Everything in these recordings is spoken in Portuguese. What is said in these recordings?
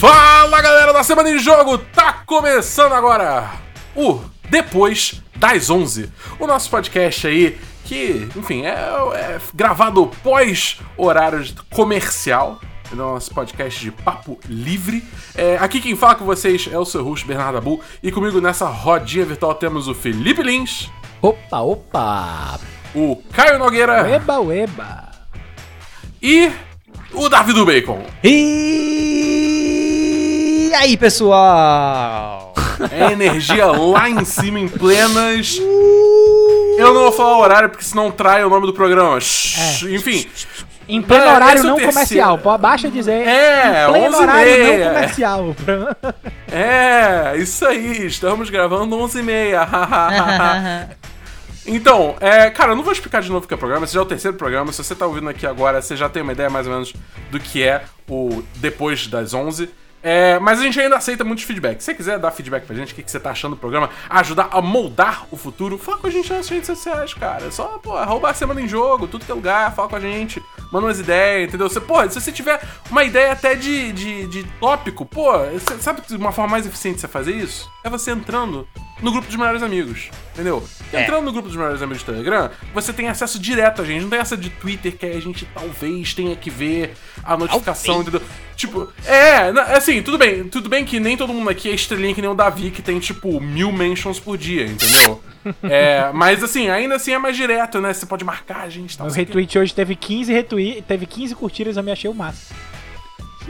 Fala galera da Semana em Jogo, tá começando agora o Depois das 11, o nosso podcast aí que, enfim, é, é gravado pós horário comercial, é nosso podcast de papo livre. É, aqui quem fala com vocês é o seu host Bernardo Abu e comigo nessa rodinha virtual temos o Felipe Lins, Opa, opa! o Caio Nogueira Eba, eba! e o Davi do Bacon. E aí, pessoal? É energia lá em cima, em plenas. Eu não vou falar o horário, porque senão trai o nome do programa. Shhh, Enfim. Em pleno É, horário é não terceiro. comercial, pô, baixa dizer. É, em pleno 11 e horário meia. não comercial. É, isso aí, estamos gravando 11h30. então, é, cara, eu não vou explicar de novo o que é o programa, esse já é o terceiro programa. Se você tá ouvindo aqui agora, você já tem uma ideia mais ou menos do que é o Depois das 11. É, mas a gente ainda aceita muitos feedbacks. Se você quiser dar feedback pra gente, o que, que você tá achando do programa, ajudar a moldar o futuro, fala com a gente nas redes sociais, cara. É só, pô, arroba a semana em jogo, tudo que é lugar, fala com a gente, manda umas ideias, entendeu? Você, pô, se você tiver uma ideia até de, de, de tópico, pô, você, sabe uma forma mais eficiente de você fazer isso? É você entrando no grupo dos melhores amigos, entendeu? Entrando no grupo dos melhores amigos do Telegram, você tem acesso direto a gente, não tem essa de Twitter que a gente talvez tenha que ver a notificação, entendeu? Tipo, é, assim, tudo bem, tudo bem que nem todo mundo aqui é estrelinha que nem o Davi, que tem, tipo, mil mentions por dia, entendeu? É, mas assim, ainda assim é mais direto, né? Você pode marcar a gente e tal. O retweet hoje teve 15 retweets, teve 15 curtidas, eu me achei o máximo.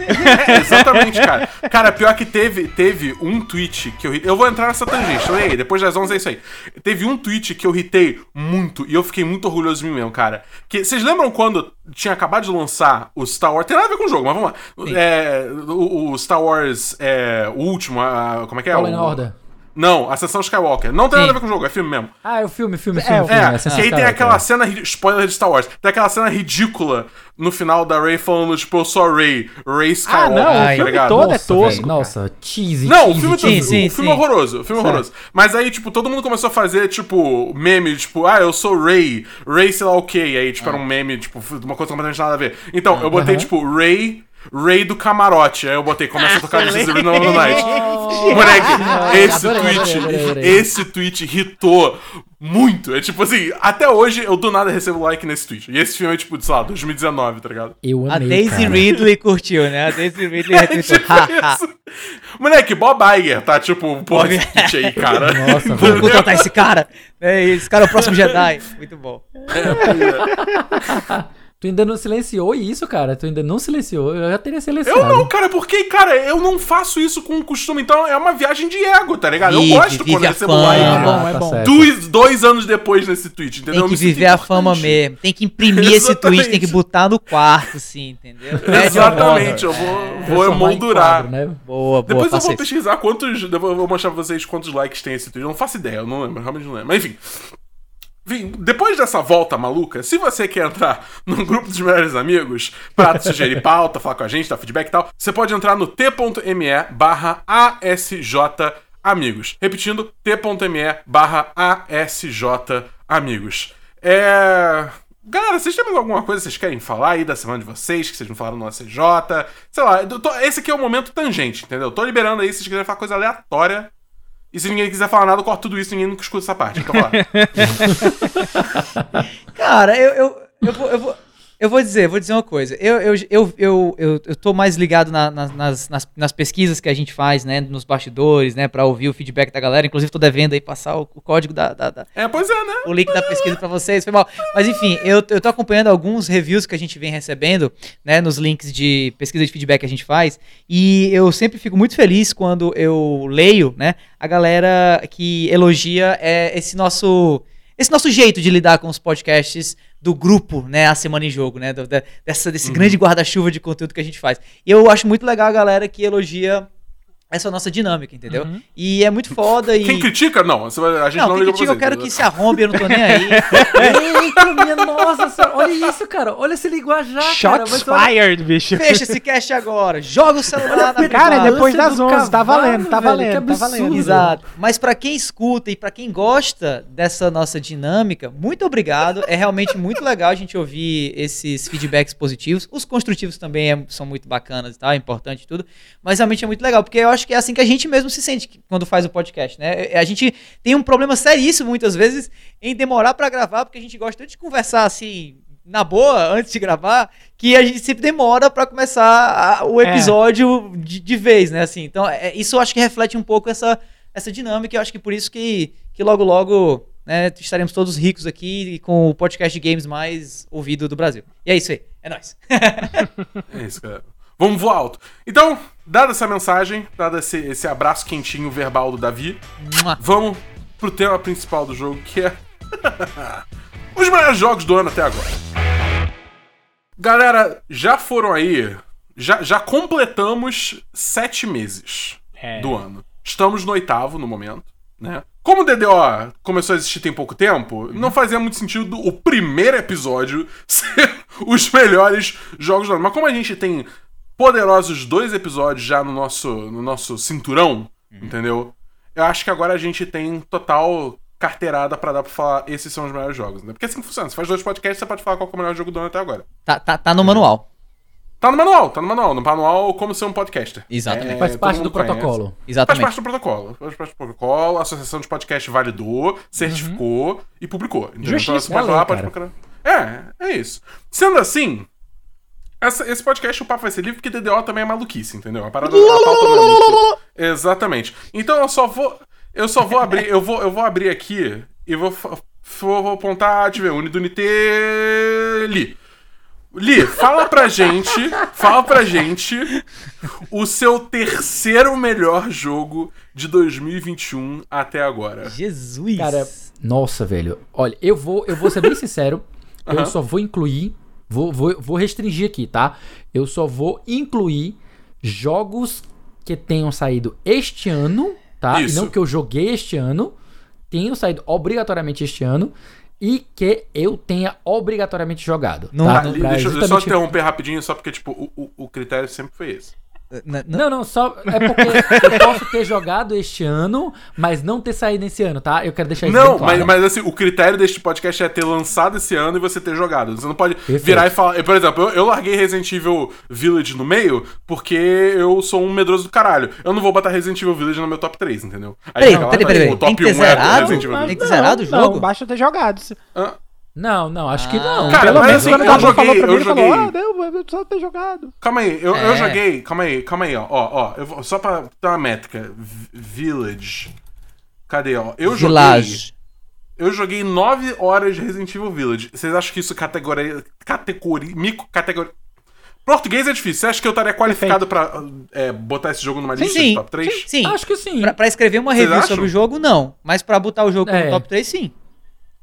É, exatamente, cara. Cara, pior que teve, teve um tweet que eu Eu vou entrar nessa tangente, aí? Depois das 11 é isso aí. Teve um tweet que eu ritei muito e eu fiquei muito orgulhoso de mim mesmo, cara. Que, vocês lembram quando tinha acabado de lançar o Star Wars? Tem nada a ver com o jogo, mas vamos lá. É, o, o Star Wars, é, o último, a- como é que é? Fallen o, Order. Não, a sessão Skywalker. Não tem Sim. nada a ver com o jogo, é filme mesmo. Ah, é o filme, filme, É, filme, o- filme. É, Ascensão que aí tem aquela é. cena, spoiler de Star Wars, tem aquela cena ridícula no final da Ray falando, tipo, eu sou a Ray, Ray Ah, Skywalker, não, o Ai, tá filme ligado? todo é Nossa, tosco. velho, Nossa, cheesy, Não, o cheesy, filme, sim, o sim, filme sim. horroroso, o filme horroroso. Mas aí, tipo, todo mundo começou a fazer, tipo, meme, tipo, ah, eu sou Ray, Ray sei lá o que, aí, tipo, era um meme, tipo, uma coisa completamente nada a ver. Então, eu botei, Aham. tipo, Ray, Ray do camarote, aí eu botei, começa a tocar Rhythm of the Night. Moleque, esse adorei, tweet, esse tweet irritou muito. É tipo assim, até hoje eu do nada recebo like nesse tweet. E esse filme é, tipo, sei lá, 2019, tá ligado? Eu A amei, Daisy cara. Ridley curtiu, né? A Daisy Ridley É tipo. Moleque, Bob Iger, tá? Tipo, porra, esse tweet aí, cara. Nossa, Vamos contratar esse cara. É, esse cara é o próximo Jedi. Muito bom. Tu ainda não silenciou isso, cara. Tu ainda não silenciou. Eu já teria silenciado. Eu não, cara, porque, cara, eu não faço isso com costume, então é uma viagem de ego, tá ligado? Vive, eu gosto vive quando a recebo fama. like. É bom, é tá bom. certo. Dois, dois anos depois nesse tweet, entendeu? Tem que viver a fama mesmo. Tem que imprimir esse tweet, tem que botar no quarto, sim, entendeu? Exatamente, eu vou, vou em emoldurar. né? Boa, boa, Depois eu vou pesquisar quantos. Eu vou mostrar pra vocês quantos likes tem esse tweet. Eu não faço ideia, eu não lembro, realmente não lembro. Mas enfim. Enfim, depois dessa volta maluca, se você quer entrar num grupo dos melhores amigos pra sugerir pauta, falar com a gente, dar feedback e tal, você pode entrar no t.me barra ASJ Amigos. Repetindo, t.me barra ASJ Amigos. É. Galera, vocês têm mais alguma coisa que vocês querem falar aí da semana de vocês, que vocês não falaram no ACJ? Sei lá, tô- esse aqui é o momento tangente, entendeu? Tô liberando aí se vocês quiserem falar coisa aleatória. E se ninguém quiser falar nada, eu corto tudo isso, ninguém nunca escuta essa parte. Então, lá. Cara, eu, eu, eu, vou, eu, vou, eu vou dizer, vou dizer uma coisa. Eu, eu, eu, eu, eu, eu tô mais ligado na- na- nas, nas, nas pesquisas que a gente faz, né? Nos bastidores, né? Pra ouvir o feedback da galera. Inclusive, tô devendo aí passar o, o código da, da- da- É, pois é, né? o link da pesquisa pra vocês, foi mal. Mas enfim, eu, eu tô acompanhando alguns reviews que a gente vem recebendo, né, nos links de pesquisa de feedback que a gente faz, e eu sempre fico muito feliz quando eu leio, né, a galera que elogia é, esse nosso esse nosso jeito de lidar com os podcasts do grupo, né, a semana em jogo, né, do- da- dessa, desse grande guarda-chuva de conteúdo que a gente faz. E eu acho muito legal a galera que elogia essa nossa dinâmica, entendeu? Uhum. E é muito foda e... Quem critica, não. A gente não, Não, quem liga critica, pra eu você. quero que se arrombe, eu não tô nem aí. Eita, minha nossa senhora. Olha isso, cara. Olha esse linguajar, cara. Shots olha- fired, bicho. Fecha esse cast agora, joga o celular na Cara, privada. depois das do 11, tá cavalo, valendo, tá velho, valendo, que tá valendo. Exato. Mas pra quem escuta e pra quem gosta dessa nossa dinâmica, muito obrigado. É realmente muito legal a gente ouvir esses feedbacks positivos. Os construtivos também é- são muito bacanas e tal, é importante e tudo. Mas realmente é muito legal, porque eu acho que é assim que a gente mesmo se sente quando faz o podcast, né? A gente tem um problema seríssimo muitas vezes em demorar pra gravar, porque a gente gosta tanto de conversar assim na boa antes de gravar, que a gente sempre demora pra começar a- o É. episódio de, de vez, né? Assim, então, é- isso eu acho que reflete um pouco essa, essa dinâmica. e Eu acho que por isso que, que logo, logo né, estaremos todos ricos aqui com o podcast de games mais ouvido do Brasil. E é isso aí. É nóis. É isso, cara. Vamos voar alto. Então, dada essa mensagem, dado esse, esse abraço quentinho verbal do Davi, Mua. vamos pro tema principal do jogo, que é os melhores jogos do ano até agora. Galera, já foram aí, já, já completamos sete meses É. do ano. Estamos no oitavo no momento, né? Como o DDO começou a existir tem pouco tempo, não fazia muito sentido o primeiro episódio ser os melhores jogos do ano. Mas como a gente tem poderosos dois episódios já no nosso, no nosso cinturão, entendeu? Eu acho que agora a gente tem total carteirada pra dar pra falar esses são os melhores jogos, né? Porque assim que funciona. Você faz dois podcasts, você pode falar qual é o melhor jogo do ano até agora. Tá, tá, tá no manual. Tá no manual, tá no manual. No manual, como ser um podcaster. Exatamente. É, Faz parte do conhece. protocolo. Faz Exatamente. parte do protocolo. Faz parte do protocolo, a Associação de Podcast validou, certificou e publicou. entendeu? Justiça, Então você pode é lá, pode procurar. É, é isso. Sendo assim, essa- esse podcast o papo vai ser livre porque DDO também é maluquice, entendeu? A parada a pauta não é Exatamente. Então eu só vou. Eu só vou abrir. Eu vou, eu vou abrir aqui e vou, vou, vou apontar. Deixa eu ver. Unidunité. Li. Li, fala pra gente. Fala pra gente o seu terceiro melhor jogo de 2021 até agora. Jesus. Cara, nossa, velho. Olha, eu vou, eu vou ser bem sincero. Aham. Eu só vou incluir. Vou, vou, vou restringir aqui, tá? Eu só vou incluir jogos que tenham saído este ano, tá? Isso. E não que eu joguei este ano. Tenham saído obrigatoriamente este ano. E que eu tenha obrigatoriamente jogado. Não- tá? Li, Pra deixa eu só interromper rapidinho, só porque, tipo, o, o, o critério sempre foi esse. N- n- Não, não, só é porque eu posso ter jogado este ano, mas não ter saído esse ano, tá? Eu quero deixar isso Não, bem claro. mas, mas assim, o critério deste podcast é ter lançado esse ano e você ter jogado. Você não pode Perfeito. virar e falar. Por exemplo, eu, eu larguei Resident Evil Village no meio porque eu sou um medroso do caralho. Eu não vou botar Resident Evil Village no meu top 3, entendeu? Aí Peraí, chega lá, peraí, tá, peraí, tipo, o tem que ter é zerado? Resident Evil Tem Village. que zerar do não, jogo? Não, basta ter jogado. Ah, Não, não, acho que Ah. não. Cara, Pelo menos assim, quando o eu joguei- falou pra mim, eu ele falou, joguei- ah, não, eu só ter jogado. Calma aí, eu, É. eu joguei. Calma aí, calma aí, ó. Ó, ó eu vou- só pra ter uma métrica. Village. Cadê, ó? Eu joguei. Village. Eu joguei 9 horas de Resident Evil Village. Vocês acham que isso categoria. Categoria. Mico categoria. Português é difícil. Você acha que eu estaria qualificado pra é, botar esse jogo numa Sim, lista sim. de top 3? Sim, sim. Acho que sim. Pra, pra escrever uma Vocês review acham? sobre o jogo, não. Mas pra botar o jogo É. no top 3, sim.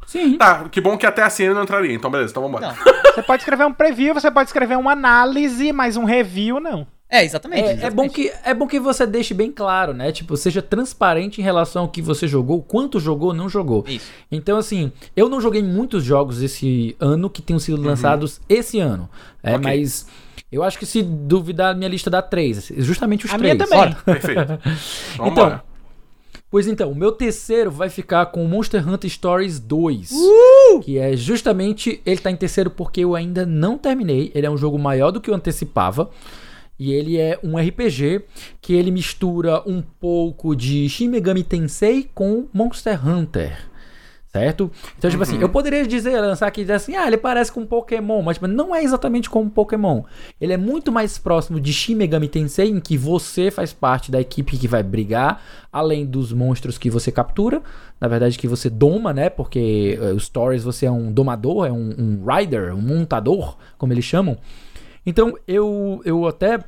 Sim. Tá, que bom que até a CN não entraria. Então, beleza, então vambora. Não. Você pode escrever um preview, você pode escrever uma análise, mas um review não. É, exatamente. É, é exatamente. bom que, é bom que você deixe bem claro, né? Tipo, seja transparente em relação ao que você jogou, quanto jogou, não jogou. Isso. Então, assim, eu não joguei muitos jogos esse ano que tenham sido lançados esse ano. É, Ok. mas eu acho que se duvidar, minha lista dá três. Justamente os A três. minha também. Perfeito. Vambora. Pois então, o meu terceiro vai ficar com Monster Hunter Stories 2. Que é justamente. Ele tá em terceiro porque eu ainda não terminei. Ele é um jogo maior do que eu antecipava. E ele é um RPG que ele mistura um pouco de Shin Megami Tensei com Monster Hunter. Certo? Então, tipo assim, eu poderia dizer, lançar aqui dizer assim, ah, ele parece com um Pokémon, mas tipo, não é exatamente como um Pokémon. Ele é muito mais próximo de Shin Megami Tensei, em que você faz parte da equipe que vai brigar, além dos monstros que você captura, na verdade que você doma, né? Porque eh, os stories você é um domador, é um, um rider, um montador, como eles chamam. Então, eu, eu até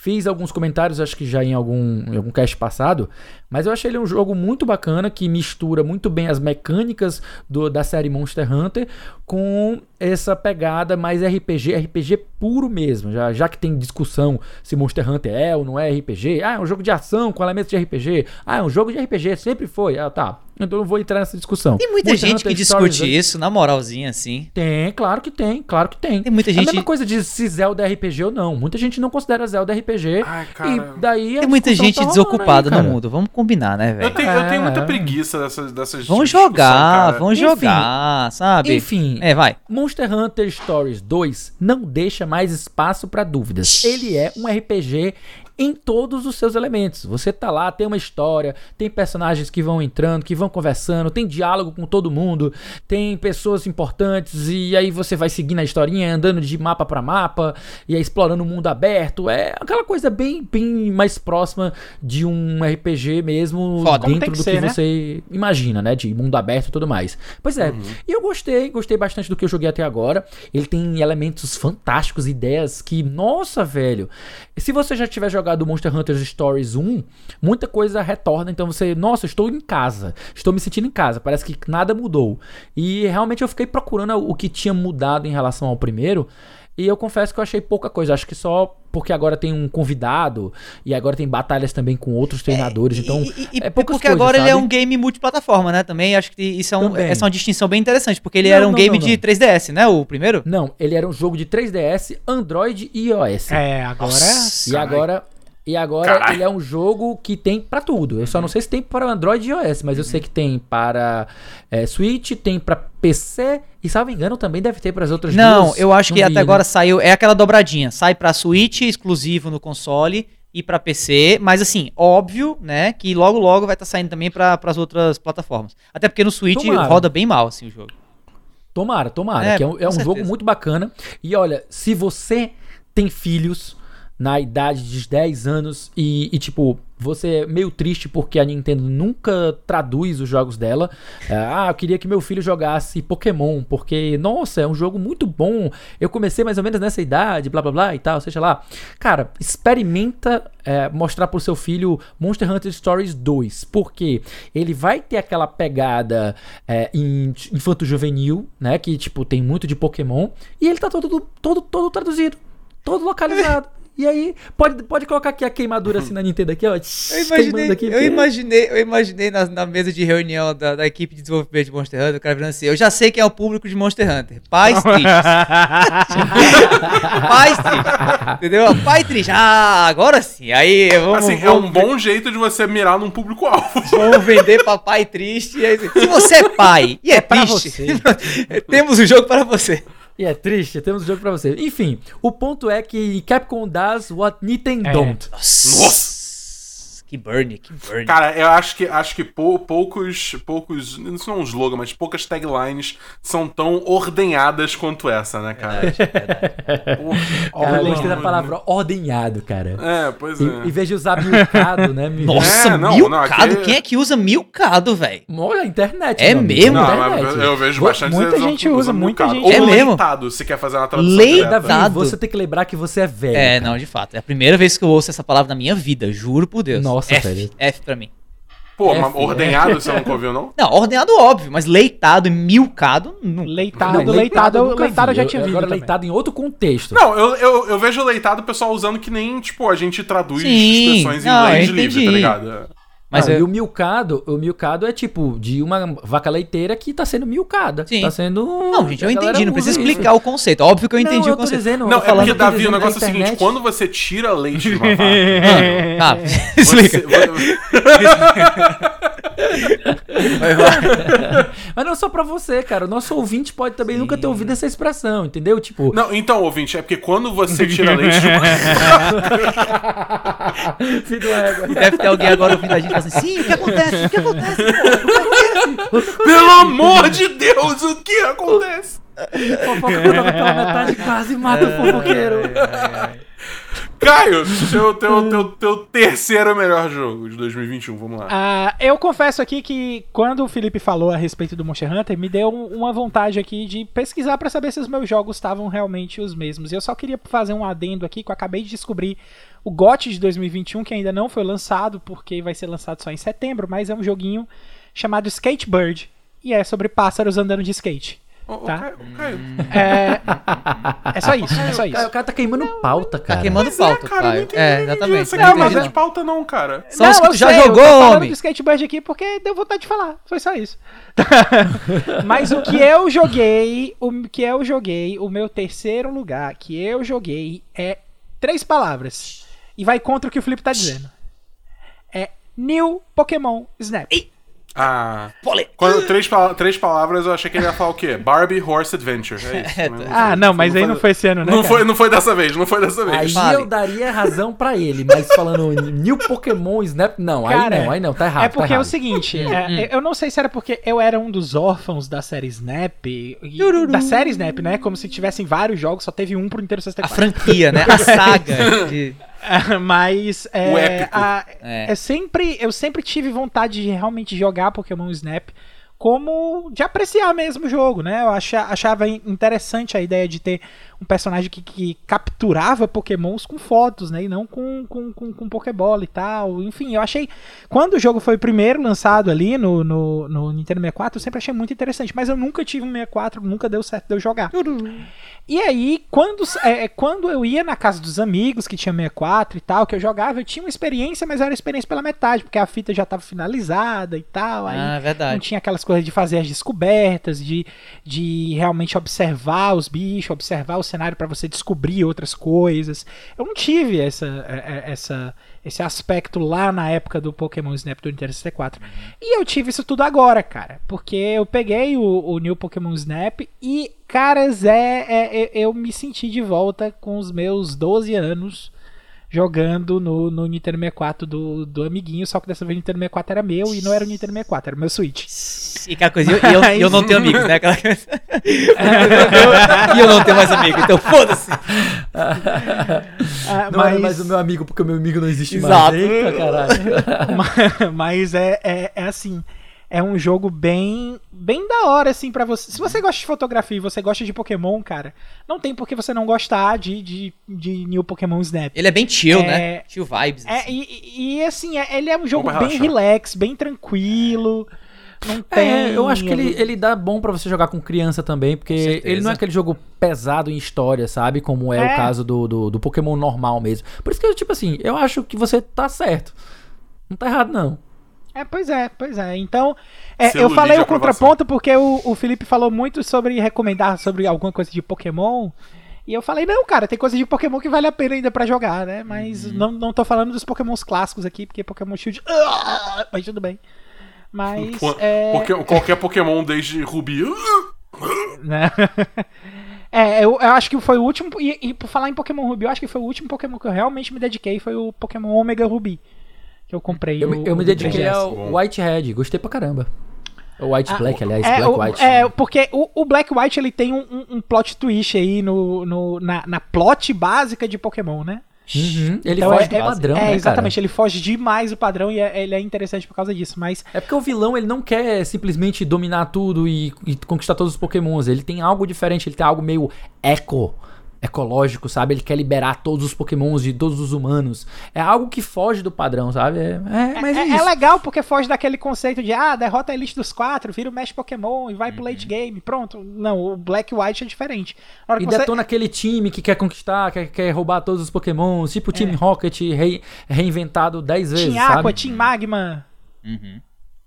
fiz alguns comentários, acho que já em algum, em algum cast passado, Mas eu achei ele um jogo muito bacana que mistura muito bem as mecânicas do, da série Monster Hunter com essa pegada mais RPG, RPG puro mesmo. Já, já que tem discussão se Monster Hunter é ou não é RPG. Ah, é um jogo de ação com elementos de RPG. Ah, é um jogo de RPG, sempre foi. Ah, tá. Então eu não vou entrar nessa discussão. Tem muita Monster gente Hunter que Stories discute isso, na moralzinha, assim. Tem, claro que tem, claro que tem. Tem muita É a gente. mesma coisa de se Zelda é RPG ou não. Muita gente não considera Zelda RPG. Ai, cara. E daí a Tem muita gente tá desocupada aí, no mundo. Vamos combinar, né, Eu velho? tenho, eu tenho muita É. preguiça dessas, dessas Vamos discussão, jogar, Enfim. jogar, sabe? Enfim, É, vai. Monster Hunter Stories 2 não deixa mais espaço para dúvidas. Ele é um RPG em todos os seus elementos. Você tá lá, tem uma história, tem personagens que vão entrando, que vão conversando, tem diálogo com todo mundo, tem pessoas importantes e aí você vai seguindo a historinha, andando de mapa para mapa e aí explorando o mundo aberto. É aquela coisa bem, bem mais próxima de um RPG mesmo Foda. Dentro que do ser, que né? você imagina, né? De mundo aberto e tudo mais. Pois é, e eu gostei, gostei bastante do que eu joguei até agora. Ele tem elementos fantásticos, ideias que, nossa, velho. Se você já tiver jogado Monster Hunter Stories 1, muita coisa retorna, então você, nossa, estou em casa, estou me sentindo em casa, parece que nada mudou. E realmente eu fiquei procurando o que tinha mudado em relação ao primeiro. E eu confesso que eu achei pouca coisa. Acho que só porque agora tem um convidado e agora tem batalhas também com outros treinadores. então, E- e- e é poucas porque coisas, agora ele é sabe? um game multiplataforma, né? Também acho que isso é um- essa é uma distinção bem interessante, porque ele Não, era um não, game não, de não. 3DS, né? O primeiro? Não, ele era um jogo de 3DS, Android e iOS. É, agora. Nossa. E agora, e agora Caralho. ele é um jogo que tem pra tudo. Eu só não sei se tem para Android e iOS, mas eu sei que tem para é, Switch, tem pra PC e, salvo engano, também deve ter para as outras Não, duas. eu acho que até né? agora saiu. É aquela dobradinha. Sai pra Switch, exclusivo no console, e pra PC. Mas assim, óbvio, né? Que logo logo vai estar saindo também pra as outras plataformas. Até porque no Switch Tomara. roda bem mal, assim, o jogo. Tomara, tomara. É, que é um, é um jogo muito bacana. E olha, se você tem filhos na idade de 10 anos e, e, tipo, você é meio triste porque a Nintendo nunca traduz os jogos dela. É, ah, eu queria que meu filho jogasse Pokémon, porque, nossa, é um jogo muito bom. Eu comecei mais ou menos nessa idade, blá blá blá e tal, seja lá. Cara, experimenta é, mostrar pro seu filho Monster Hunter Stories 2, porque ele vai ter aquela pegada é, in- infanto-juvenil, né? Que, tipo, tem muito de Pokémon, e ele tá todo, todo, todo traduzido, todo localizado. E aí, pode, pode colocar aqui a queimadura assim na Nintendo aqui, ó. Eu imaginei, aqui, eu imaginei, eu imaginei na, na mesa de reunião da, da equipe de desenvolvimento de Monster Hunter, o cara virando assim, eu já sei quem é o público de Monster Hunter. Pais tristes. Pais tristes. Entendeu? Pai triste. Ah, agora sim. Aí vamos, Assim, é vamos, um bom jeito de você mirar num público-alvo. vamos vender pra pai triste. E aí, se você é pai e é, pra triste, temos o jogo para você. E é triste, temos um jogo pra você. Enfim, o ponto é que Capcom does what Nintendo É. don't. Nossa. Que burn, que burn. Cara, eu acho que, acho que pou- poucos, poucos, isso não é um slogan, mas poucas taglines são tão ordenhadas quanto essa, né, cara? Porra, Cara, eu pelo gostei da palavra ordenhado, cara. É, pois é. Em, em vez de usar milcado, né? mi- Nossa, É, não, milcado. não, aqui- Quem é que usa milcado, velho? Olha a internet. É mesmo? Não, a mas internet. eu vejo bastante muita gente usa, usando muita milcado. gente Ou. É mesmo? leitado, se quer fazer uma tradução Leitado. Davi, você tem que lembrar que você é velho. É, cara. não, de fato. É a primeira vez que eu ouço essa palavra na minha vida, juro por Deus. Nossa, F, velho. F pra mim. Pô, mas filho, ordenhado você nunca ouviu, não? Não, ordenado óbvio, mas leitado e milcado, não. Leitado, Não, leitado, eu nunca leitado eu já tinha Eu- visto. Agora também. leitado em outro contexto. Não, eu, eu, eu vejo leitado o pessoal usando que nem, tipo, a gente traduz Sim, expressões em não, inglês livre, tá ligado? Mas Não, eu- E o milcado, o milcado é tipo de uma vaca leiteira que tá sendo milcada. Sim. Tá sendo. Não, gente, eu entendi, não precisa explicar isso. o conceito. Óbvio que eu entendi não, o eu tô conceito. dizendo, Não, é porque, Davi, o negócio é o seguinte, quando você tira leite de uma vaca, Tá, você, explica. Mas não só pra você, cara. O nosso ouvinte pode também nunca ter ouvido essa expressão, entendeu? Tipo, Não, então, ouvinte, é porque quando você tira leite de uma filho. Deve ter alguém agora ouvindo a gente falando assim, sim, o que acontece? O que acontece? pô? Pelo amor de Deus, o que acontece? Fofoca pela metade quase mata o fofoqueiro. Caio, teu, teu, teu, teu terceiro melhor jogo de 2021, vamos lá. Ah, eu confesso aqui que quando o Felipe falou a respeito do Monster Hunter, me deu um- uma vontade aqui de pesquisar pra saber se os meus jogos estavam realmente os mesmos. E eu só queria fazer um adendo aqui que eu acabei de descobrir o GOT de 2021, que ainda não foi lançado, porque vai ser lançado só em setembro, mas é um joguinho chamado Skatebird. E é sobre pássaros andando de skate. Tá. Caio, ô, Caio. É, é só isso, é só isso. o cara tá queimando pauta, cara. Tá queimando Mas é, pauta, cara, não É, não exatamente. Não aqui mas não é de não. pauta não, cara. São os que eu tu já sei, jogou, eu tô homem. do skateboard aqui porque deu vontade de falar. Foi só isso. Mas o que eu joguei, o que eu joguei, o meu terceiro lugar que eu joguei é três palavras. E vai contra o que o Felipe tá dizendo. É New Pokémon Snap. Ah. Quando, três, três palavras, eu achei que ele ia falar o quê? Barbie Horse Adventure. É isso. Não Ah, foi- não, mas aí não foi esse ano, né? Não cara? foi, não foi dessa vez, não foi dessa Aí vez. Fale. eu daria razão pra ele, mas falando New Pokémon Snap, não, Cara, aí não, aí não, tá errado. É porque tá é o errado. seguinte, é, eu não sei se era porque eu era um dos órfãos da série Snap, e- da série Snap, né? Como se tivessem vários jogos, só teve um pro Nintendo A 64. franquia, né? A saga. de- Mas é, O épico. a- É. eu sempre eu sempre tive vontade de realmente jogar Pokémon Snap como de apreciar mesmo o jogo, né? Eu acha- achava in- interessante a ideia de ter um personagem que, que capturava Pokémons com fotos, né? E não com, com, com, com Pokébola e tal. Enfim, eu achei. Quando o jogo foi primeiro lançado ali no, no, no Nintendo 64, eu sempre achei muito interessante. Mas eu nunca tive um 64, nunca deu certo de eu jogar. E aí, quando, é, quando eu ia na casa dos amigos que tinha 64 e tal, que eu jogava, eu tinha uma experiência, mas era experiência pela metade, porque a fita já estava finalizada e tal. Aí Ah, não verdade. tinha aquelas coisas de fazer as descobertas, de, de realmente observar os bichos, observar o cenário para você descobrir outras coisas. Eu não tive essa, é, é, essa, esse aspecto lá na época do Pokémon Snap do Nintendo 64. E eu tive isso tudo agora, cara. Porque eu peguei o, o New Pokémon Snap e, caras, é, é- eu me senti de volta com os meus 12 anos jogando no, no Nintendo 64 do, do amiguinho, só que dessa vez o Nintendo 64 era meu e não era o Nintendo 64, era o meu Switch. E aquela coisa, e eu, eu, eu não tenho amigos, né? Aquela coisa. e eu não tenho mais amigos, então foda-se. Ah, Não era mais o meu amigo, porque o meu amigo não existe Exato. mais. Eita, caralho. Ma- Mas é, é, é assim. É um jogo bem bem da hora, assim, pra você. Se você gosta de fotografia e você gosta de Pokémon, cara, não tem por que você não gostar de, de, de New Pokémon Snap. Ele é bem chill, É- né? Chill vibes. É, assim. e, e, assim, é- ele é um jogo bem relaxar. relax, bem tranquilo. Não tem. É, eu acho que ele, ele dá bom pra você jogar com criança também, porque ele não é aquele jogo pesado em história, sabe? Como é, É. o caso do, do, do Pokémon normal mesmo. Por isso que eu, tipo assim, eu acho que você tá certo. Não tá errado, não. É, pois é, pois é. Então, é, eu falei o contraponto porque o, o Felipe falou muito sobre recomendar sobre alguma coisa de Pokémon. E eu falei, não, cara, tem coisa de Pokémon que vale a pena ainda pra jogar, né? Mas Uhum. não, não tô falando dos Pokémons clássicos aqui, porque Pokémon Shield. Ah, mas tudo bem. Mas. Pô, é, Poké- qualquer Pokémon desde Ruby. né? É, eu, eu acho que foi o último. E, e por falar em Pokémon Ruby, eu acho que foi o último Pokémon que eu realmente me dediquei. Foi o Pokémon Omega Ruby. Que eu comprei. Eu, o- me- eu me o dediquei 3GS. ao Bom. Whitehead, gostei pra caramba. O White Ah, Black, aliás, É, Black o- White. é, porque o, o Black White ele tem um, um- um plot twist aí no, no- na, na plot básica de Pokémon, né? Uhum, Ele Então foge é- do é- padrão, é, né, exatamente, cara? ele foge demais do padrão e é- ele é interessante por causa disso, mas É porque o vilão, ele não quer simplesmente dominar tudo e, e conquistar todos os pokémons. Ele tem algo diferente, ele tem algo meio eco, ecológico, sabe? Ele quer liberar todos os pokémons de todos os humanos. É algo que foge do padrão, sabe? É, é- mas é, é, isso. é legal porque foge daquele conceito de ah, derrota a elite dos quatro, vira o Mesh Pokémon e vai pro Uhum. late game, pronto. Não, o Black White é diferente. E que você- detona aquele time que quer conquistar, quer, quer roubar todos os pokémons, tipo o Team Rocket rei- reinventado 10 vezes, Team Aqua, sabe? Team Magma. Uhum.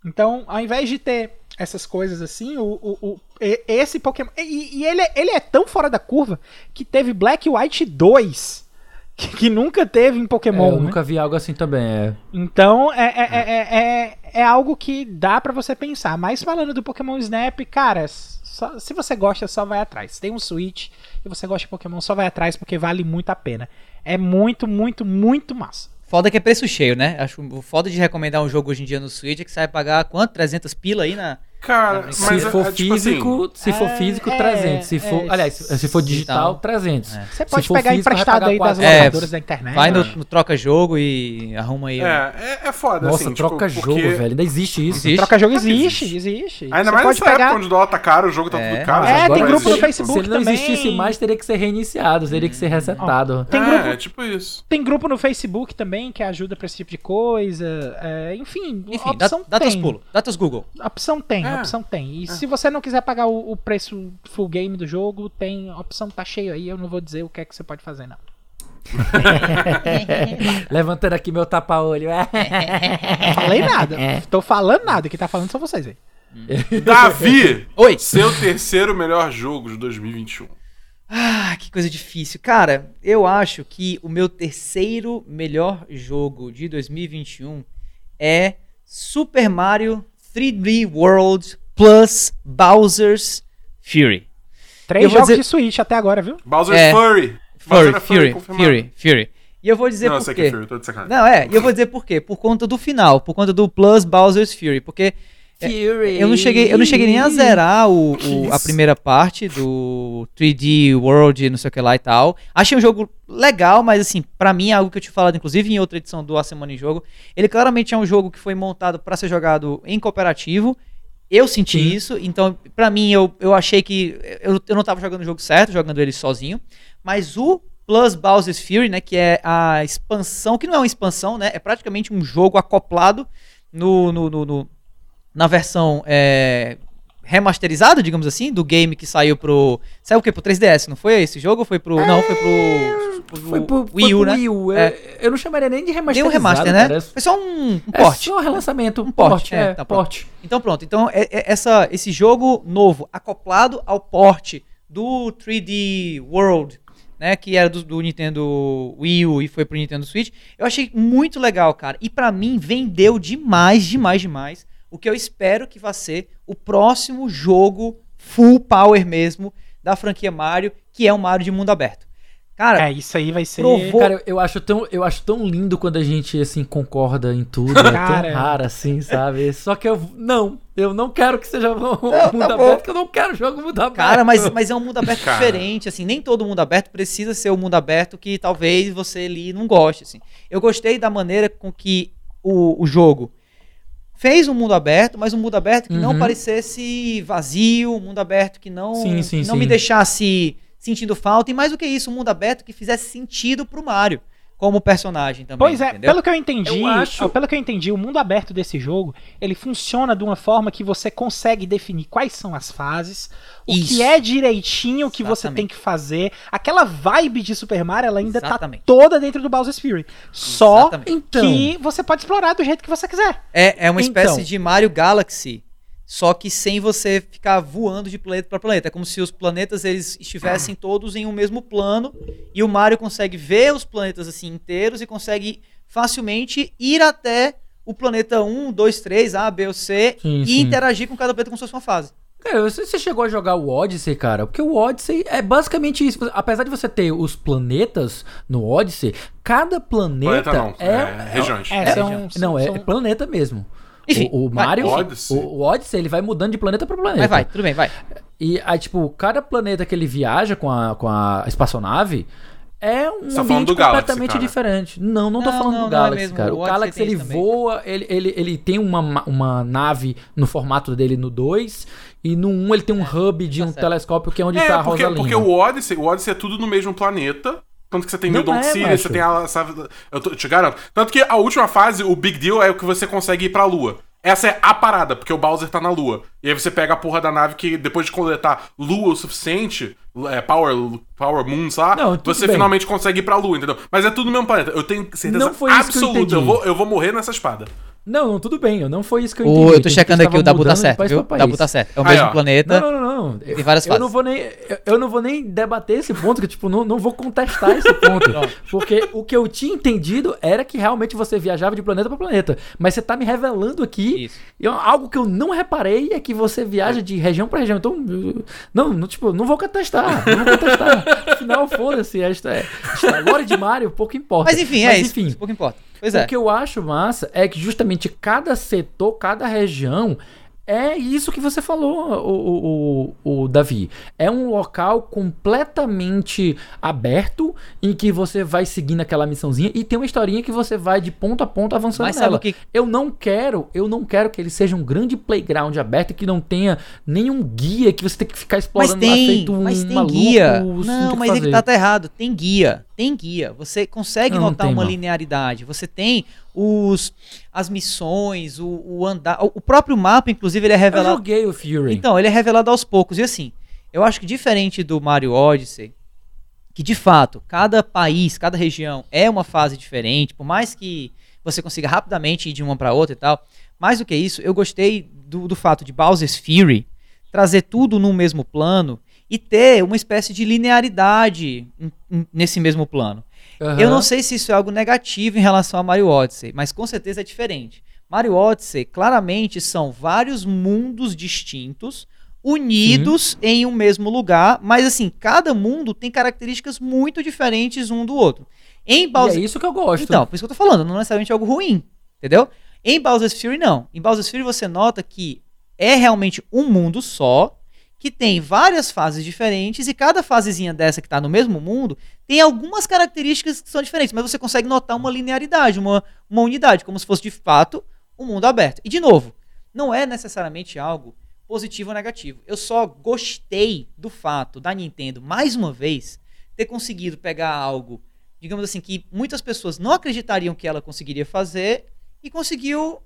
Então, ao invés de ter essas coisas assim, o, o- o- e- esse Pokémon. E, e ele, é- ele é tão fora da curva que teve Black White 2. Que, que nunca teve em É, Pokémon. eu né? nunca vi algo assim também. É. Então é, é, é, é, é algo que dá pra você pensar. Mas falando do Pokémon Snap, cara, só- se você gosta, só vai atrás. Tem um Switch e você gosta de Pokémon, só vai atrás porque vale muito a pena. É muito, muito, muito massa. Foda que é preço cheio, né? Acho foda de recomendar um jogo hoje em dia no Switch é que você vai pagar quanto? 300 pila aí na. Cara, Se mas se é- for é, tipo assim, físico, se for É, físico, é, 300. Se for, é, aliás, se for digital, digital. 300. É. Você Se pode for pegar físico, vai emprestado aí das 400. locadoras É, da internet. Vai no, no troca-jogo e arruma aí. É, é, é foda, Nossa, assim. troca tipo, jogo, porque- velho. Ainda existe isso. Existe. Troca-jogo Claro que existe, existe. existe. Ainda Você mais pode nessa pegar... época onde o dólar tá caro, o jogo tá É. tudo caro. É, tem grupo no. Facebook Se ele não também. existisse mais, teria que ser reiniciado, teria que ser resetado. Tem é, grupo- é tipo isso. Tem grupo no Facebook também que ajuda pra esse tipo de coisa. é, enfim, Enfim, a dá, opção teus tem. pulos. Dá teus Google. A opção tem, É. a opção tem. E se você não quiser pagar o, o preço full game do jogo, tem. A opção tá cheio aí. Eu não vou dizer o que é que você pode fazer, não. Levantando aqui meu tapa-olho. Não falei nada. Tô falando nada. Quem tá falando são vocês aí. Davi, Oi. seu terceiro melhor jogo de 2021. Ah, que coisa difícil. Cara, eu acho que o meu terceiro melhor jogo de 2021 é Super Mario 3D World plus Bowser's Fury. Três jogos dizer- de Switch até agora, viu? Bowser's É. Furry. Fury, Bowser Fury, confirmado. Fury, Fury. E eu vou dizer Não, por sei que quê. é Fury, tô de sacanagem. Não, é, e eu vou dizer por quê. Por conta do final, por conta do Plus Bowser's Fury. Porque Fury. eu não cheguei, eu não cheguei nem a zerar o, o- a primeira parte do 3D World, não sei o que lá e tal. Achei um jogo legal, mas assim, pra mim é algo que eu tinha falado, inclusive em outra edição do A Semana em Jogo. Ele claramente é um jogo que foi montado pra ser jogado em cooperativo. Eu senti Sim. isso, então pra mim eu, eu achei que eu, eu não tava jogando o jogo certo, jogando ele sozinho. Mas o Plus Bowser's Fury, né, que é a expansão, que não é uma expansão, né, é praticamente um jogo acoplado no, no, no- no- na versão é, remasterizada, digamos assim, do game que saiu pro. Saiu o quê? Pro 3DS, não foi esse jogo? Foi pro. Não, foi pro. pro Foi pro, Wii U, pro né? Wii U. Eu, É. eu não chamaria nem de remasterizado, um remaster, né? cara. Foi só um, um É porte. só um relançamento, um porte, porte, é, é, tá porte. Então pronto, então é- é- essa, esse jogo novo, acoplado ao porte do 3D World, né, que era do, do Nintendo Wii U e foi pro Nintendo Switch, eu achei muito legal, cara. E pra mim vendeu demais, demais, demais. O que eu espero que vai ser o próximo jogo full power mesmo da franquia Mario, que é um Mario de mundo aberto. Cara, É, isso aí vai ser. Provou- Cara, eu acho, tão, eu acho tão lindo quando a gente, assim, concorda em tudo. É tão raro, assim, sabe? Só que eu... Não, eu não quero que seja um mundo tá bom. aberto, porque eu não quero jogo mundo aberto. Cara, mas, mas é um mundo aberto Cara. diferente, assim, nem todo mundo aberto precisa ser o mundo aberto que talvez você ali não goste, assim. Eu gostei da maneira com que o, o jogo fez um mundo aberto, mas um mundo aberto que não Uhum. parecesse vazio, um mundo aberto que não, Sim, sim, que não sim. me deixasse sentindo falta, e mais do que isso, um mundo aberto que fizesse sentido pro Mario como personagem também, Pois é, entendeu? pelo que eu entendi, Eu acho- pelo que eu entendi, o mundo aberto desse jogo, ele funciona de uma forma que você consegue definir quais são as fases, o Isso. que é direitinho o que você tem que fazer. Aquela vibe de Super Mario, ela ainda Exatamente. tá toda dentro do Bowser's Fury. Só Exatamente. Então, que você pode explorar do jeito que você quiser. É, é uma espécie Então. de Mario Galaxy, só que sem você ficar voando de planeta para planeta. É como se os planetas eles estivessem todos em um mesmo plano e o Mario consegue ver os planetas assim inteiros e consegue facilmente ir até o planeta 1, 2, 3, A, B ou C Sim, e sim. interagir com cada planeta como se fosse uma fase. Cara, você, você chegou a jogar o Odyssey, cara? Porque o Odyssey é basicamente isso. Apesar de você ter os planetas no Odyssey, cada planeta, Planeta não, é, é, regiões. É, É, são- não, é são- planeta mesmo. Enfim, o, o vai, Mario, enfim. Odyssey. O, o Odyssey, ele vai mudando de planeta para planeta. Mas vai, tudo bem, vai. E aí, tipo, cada planeta que ele viaja com a, com a espaçonave é um Você tá falando ambiente do Galaxy, completamente cara. diferente. Não, não tô Não, falando não, do é Galaxy, mesmo. cara. O O, Galaxy, ele também. voa, ele, ele, ele tem uma, ma- uma nave no formato dele no 2, e no 1 um ele tem um hub de tá um certo. telescópio que é onde É, tá a porque, Rosalina. porque o Odyssey, o Odyssey é tudo no mesmo planeta. Tanto que você tem Não Dawn é, City, você tem a. Sabe, eu, tô- eu te garanto. Tanto que a última fase, o Big Deal, é o que você consegue ir pra Lua. Essa é a parada, porque o Bowser tá na Lua. E aí você pega a porra da nave que, depois de coletar Lua o suficiente, é, Power, Power Moons lá, Não, você bem. finalmente consegue ir pra Lua, entendeu? Mas é tudo no mesmo planeta. Eu tenho certeza Não foi isso que eu absoluta. entendi. Eu, vou, eu vou morrer nessa espada. Não, não, tudo bem, eu não foi isso que eu entendi. O, eu tô checando aqui, o Dabu tá certo, viu? O Dabu tá certo. É o Aí, mesmo ó. planeta. Não, não, não, não. Eu, Tem várias eu fases. não vou nem eu, eu não vou nem debater esse ponto, que tipo, não, não vou contestar esse ponto. porque o que eu tinha entendido era que realmente você viajava de planeta pra planeta, mas você tá me revelando aqui Isso. e algo que eu não reparei é que você viaja de região pra região. Então, eu- não, não tipo, não vou contestar, não vou contestar. Afinal, foda-se, esta é, esta lore de Mario, pouco importa. Mas enfim, é isso. Isso pouco importa. Pois é. O que eu acho massa é que justamente cada setor, cada região É isso que você falou, o, o, o, Davi. É um local completamente aberto em que você vai seguindo aquela missãozinha e tem uma historinha que você vai de ponto a ponto avançando Mas nela. que- Eu não quero, eu não quero que ele seja um grande playground aberto e que não tenha nenhum guia que você tem que ficar Mas explorando lá tem, feito um mas tem maluco, guia. Não, mas ele tá, tá errado. Tem guia. Tem guia. Você consegue Não, notar uma linearidade. Você tem os as missões, o, o andar. O próprio mapa, inclusive, ele é Eu revelado. joguei o Fury. Então, ele é revelado aos poucos. E assim, eu acho que diferente do Mario Odyssey, que de fato, cada país, cada região é uma fase diferente, por mais que você consiga rapidamente ir de uma para outra e tal. Mais do que isso, eu gostei do, do fato de Bowser's Fury trazer tudo no mesmo plano e ter uma espécie de linearidade nesse mesmo plano. Aham. Eu não sei se isso é algo negativo em relação a Mario Odyssey, mas com certeza é diferente. Mario Odyssey, claramente, são vários mundos distintos, unidos em um mesmo lugar, mas assim, cada mundo tem características muito diferentes um do outro. Em E Bowser... é isso que eu gosto. Então, por isso que eu tô falando, não necessariamente algo ruim, entendeu? Em Bowser's Fury, não. Em Bowser's Fury você nota que é realmente um mundo só, que tem várias fases diferentes, e cada fasezinha dessa que tá no mesmo mundo tem algumas características que são diferentes, mas você consegue notar uma linearidade, uma, uma unidade, como se fosse de fato um mundo aberto. E de novo, não é necessariamente algo positivo ou negativo. Eu só gostei do fato da Nintendo, mais uma vez, ter conseguido pegar algo, digamos assim, que muitas pessoas não acreditariam que ela conseguiria fazer e conseguiu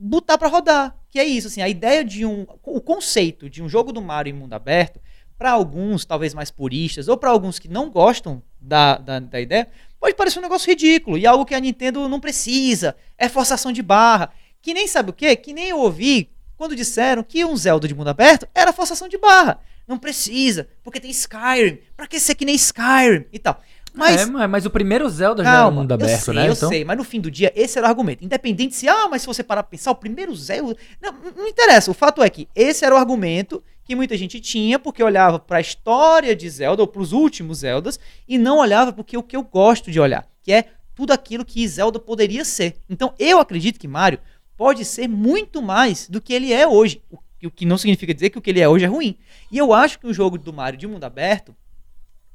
botar pra rodar. Que é isso, assim, a ideia de um. O conceito de um jogo do Mario em mundo aberto, pra alguns, talvez mais puristas, ou pra alguns que não gostam da, da, da ideia, pode parecer um negócio ridículo e algo que a Nintendo não precisa, é forçação de barra. Que nem sabe o quê? Que nem eu ouvi quando disseram que um Zelda de mundo aberto era forçação de barra. Não precisa, porque tem Skyrim. Pra que ser que nem Skyrim e tal. Mas É, mas, o primeiro Zelda já era Calma, mundo aberto, sei, né? eu então, sei, mas no fim do dia esse era o argumento. Independente se, ah, mas se você parar pra pensar, o primeiro Zelda... Não, não interessa, o fato é que esse era o argumento que muita gente tinha, porque olhava pra história de Zelda, ou pros últimos Zeldas, e não olhava porque o que eu gosto de olhar, que é tudo aquilo que Zelda poderia ser. Então eu acredito que Mario pode ser muito mais do que ele é hoje, o que não significa dizer que o que ele é hoje é ruim. E eu acho que o jogo do Mario de mundo aberto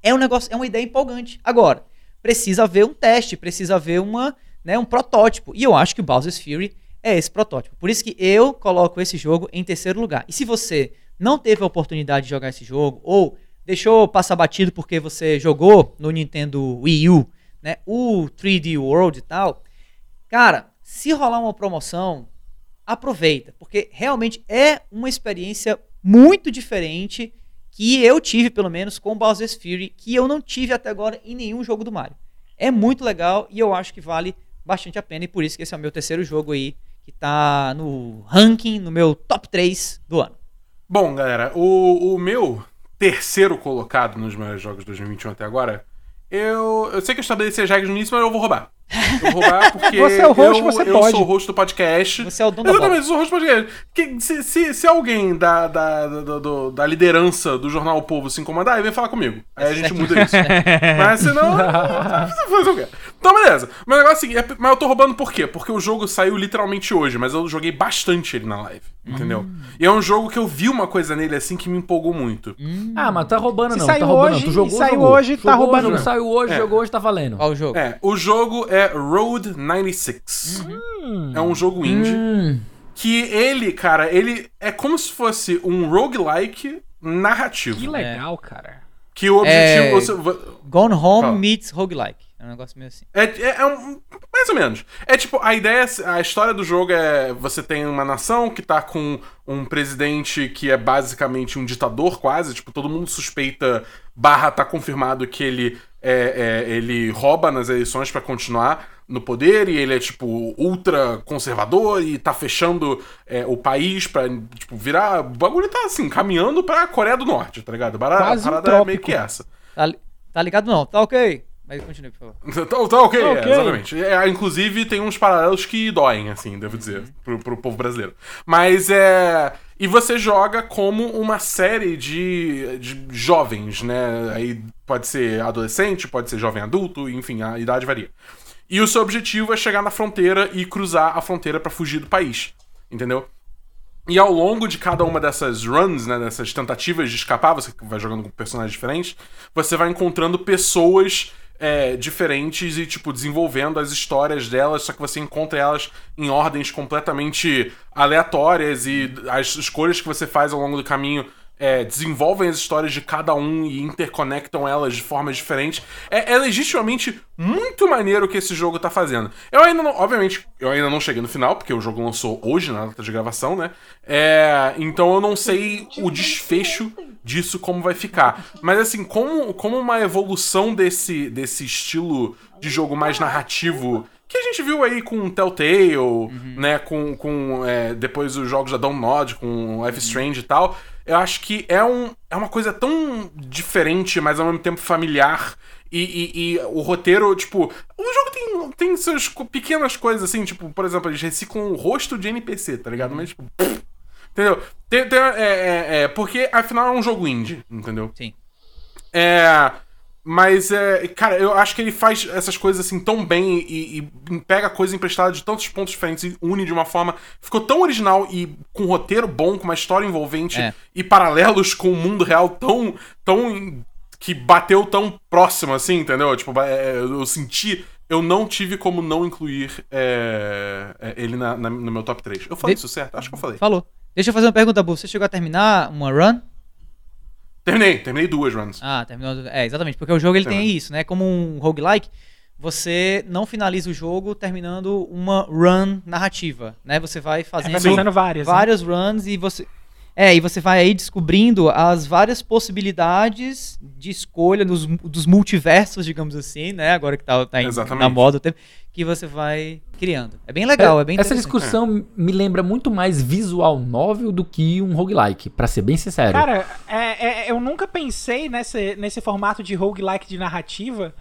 é um negócio, é uma ideia empolgante. Agora, precisa haver um teste, precisa haver uma, né, um protótipo. E eu acho que o Bowser's Fury é esse protótipo. Por isso que eu coloco esse jogo em terceiro lugar. E se você não teve a oportunidade de jogar esse jogo ou deixou passar batido porque você jogou no Nintendo Wii U, né, o 3D World e tal, cara, se rolar uma promoção, aproveita, porque realmente é uma experiência muito diferente que eu tive, pelo menos, com Bowser's Fury, que eu não tive até agora em nenhum jogo do Mario. É muito legal e eu acho que vale bastante a pena, e por isso que esse é o meu terceiro jogo aí, que tá no ranking, no meu top 3 do ano. Bom, galera, o, o meu terceiro colocado nos meus jogos de 2021 até agora, eu, eu sei que eu estabeleci as regras no início, mas eu vou roubar. Eu vou roubar porque Você é o host, eu, você eu pode. sou o host do podcast. Você é o dono da. Exatamente, eu sou o host do podcast. Que- se, se, se alguém da, da, da, do- da liderança do jornal O Povo se incomodar, aí vem falar comigo. Aí a gente muda isso. Mas senão. você fazer o quê? Então, beleza. Mas o negócio é o seguinte, é- mas eu tô roubando por quê? Porque o jogo saiu literalmente hoje, mas eu joguei bastante ele na live. Entendeu? Hum. E é um jogo que eu vi uma coisa nele assim que me empolgou muito. Ah, mas tá roubando Se não, saiu tá roubando hoje, não. Tu jogou, saiu jogou. hoje, tá Jogou, roubando jogou. Saiu hoje, É. jogou hoje, tá valendo. Qual o jogo? É, o jogo é Road 96. É um jogo indie. Hum, Que ele, cara, ele é como se fosse um roguelike narrativo. Que legal, cara. Que o É. objetivo. você- Gone Home Fala. meets Roguelike. É um negócio meio assim. É, é, é um. Mais ou menos. É tipo, a ideia, a história do jogo é. Você tem uma nação que tá com um presidente que é basicamente um ditador, quase. Tipo, todo mundo suspeita, barra tá confirmado que ele é, é, ele rouba nas eleições pra continuar no poder e ele é, tipo, ultra conservador e tá fechando é, o país pra, tipo, virar. O bagulho tá assim, caminhando pra Coreia do Norte, tá ligado? A parada, Quase a um é meio que essa. Tá, li- tá ligado não? Tá ok. Mas continue, por favor. Tá, tá ok, Tá é, ok. exatamente. É, inclusive, tem uns paralelos que doem, assim, devo dizer, pro, pro povo brasileiro. Mas é. E você joga como uma série de, de jovens, né? Aí pode ser adolescente, pode ser jovem adulto, enfim, a idade varia. E o seu objetivo é chegar na fronteira e cruzar a fronteira pra fugir do país. Entendeu? E ao longo de cada uma dessas runs, né, dessas tentativas de escapar, você vai jogando com personagens diferentes, você vai encontrando pessoas é, diferentes e, tipo, desenvolvendo as histórias delas, só que você encontra elas em ordens completamente aleatórias e as escolhas que você faz ao longo do caminho é, desenvolvem as histórias de cada um e interconectam elas de formas diferentes. É, é, legitimamente muito maneiro o que esse jogo tá fazendo. Eu ainda não, obviamente, eu ainda não cheguei no final, porque o jogo lançou hoje na data de gravação, né? É, então eu não sei o desfecho disso como vai ficar. Mas assim, como, como uma evolução desse, desse estilo de jogo mais narrativo que a gente viu aí com Telltale, uhum. né, com, com é, depois os jogos da Download, com Life Strange e tal, eu acho que é, um, é uma coisa tão diferente, mas ao mesmo tempo familiar. E, e, e, o roteiro, tipo. O jogo tem, tem suas pequenas coisas, assim, tipo, por exemplo, eles reciclam o rosto de NPC, tá ligado? Mas, tipo. Pff, entendeu? Tem, tem, é, é, é, porque afinal é um jogo indie, entendeu? Sim. É. Mas, é, cara, eu acho que ele faz essas coisas assim tão bem e, e pega coisa emprestada de tantos pontos diferentes e une de uma forma. Ficou tão original e com um roteiro bom, com uma história envolvente É. e paralelos com o mundo real tão. tão. que bateu tão próximo assim, entendeu? Tipo, é, eu senti. Eu não tive como não incluir é, é, ele na- na- no meu top 3. Eu falei De- isso certo? Acho que eu falei. Falou. Deixa eu fazer uma pergunta, Bu. Você chegou a terminar uma run? Terminei, terminei duas runs. Ah, terminou. É, exatamente. Porque o jogo ele tem Terminou. isso, né? Como um roguelike, você não finaliza o jogo terminando uma run narrativa, né? Você vai É, fazendo vai fazendo várias. né? várias runs e você. É, e você vai aí descobrindo as várias possibilidades de escolha nos, dos multiversos, digamos assim, né? Agora que tá, tá em- na moda o tempo, que você vai criando. É bem legal, é, bem Essa discussão me lembra muito mais visual novel do que um roguelike, pra ser bem sincero. Cara, é- é- eu nunca pensei nesse, nesse formato de roguelike de narrativa.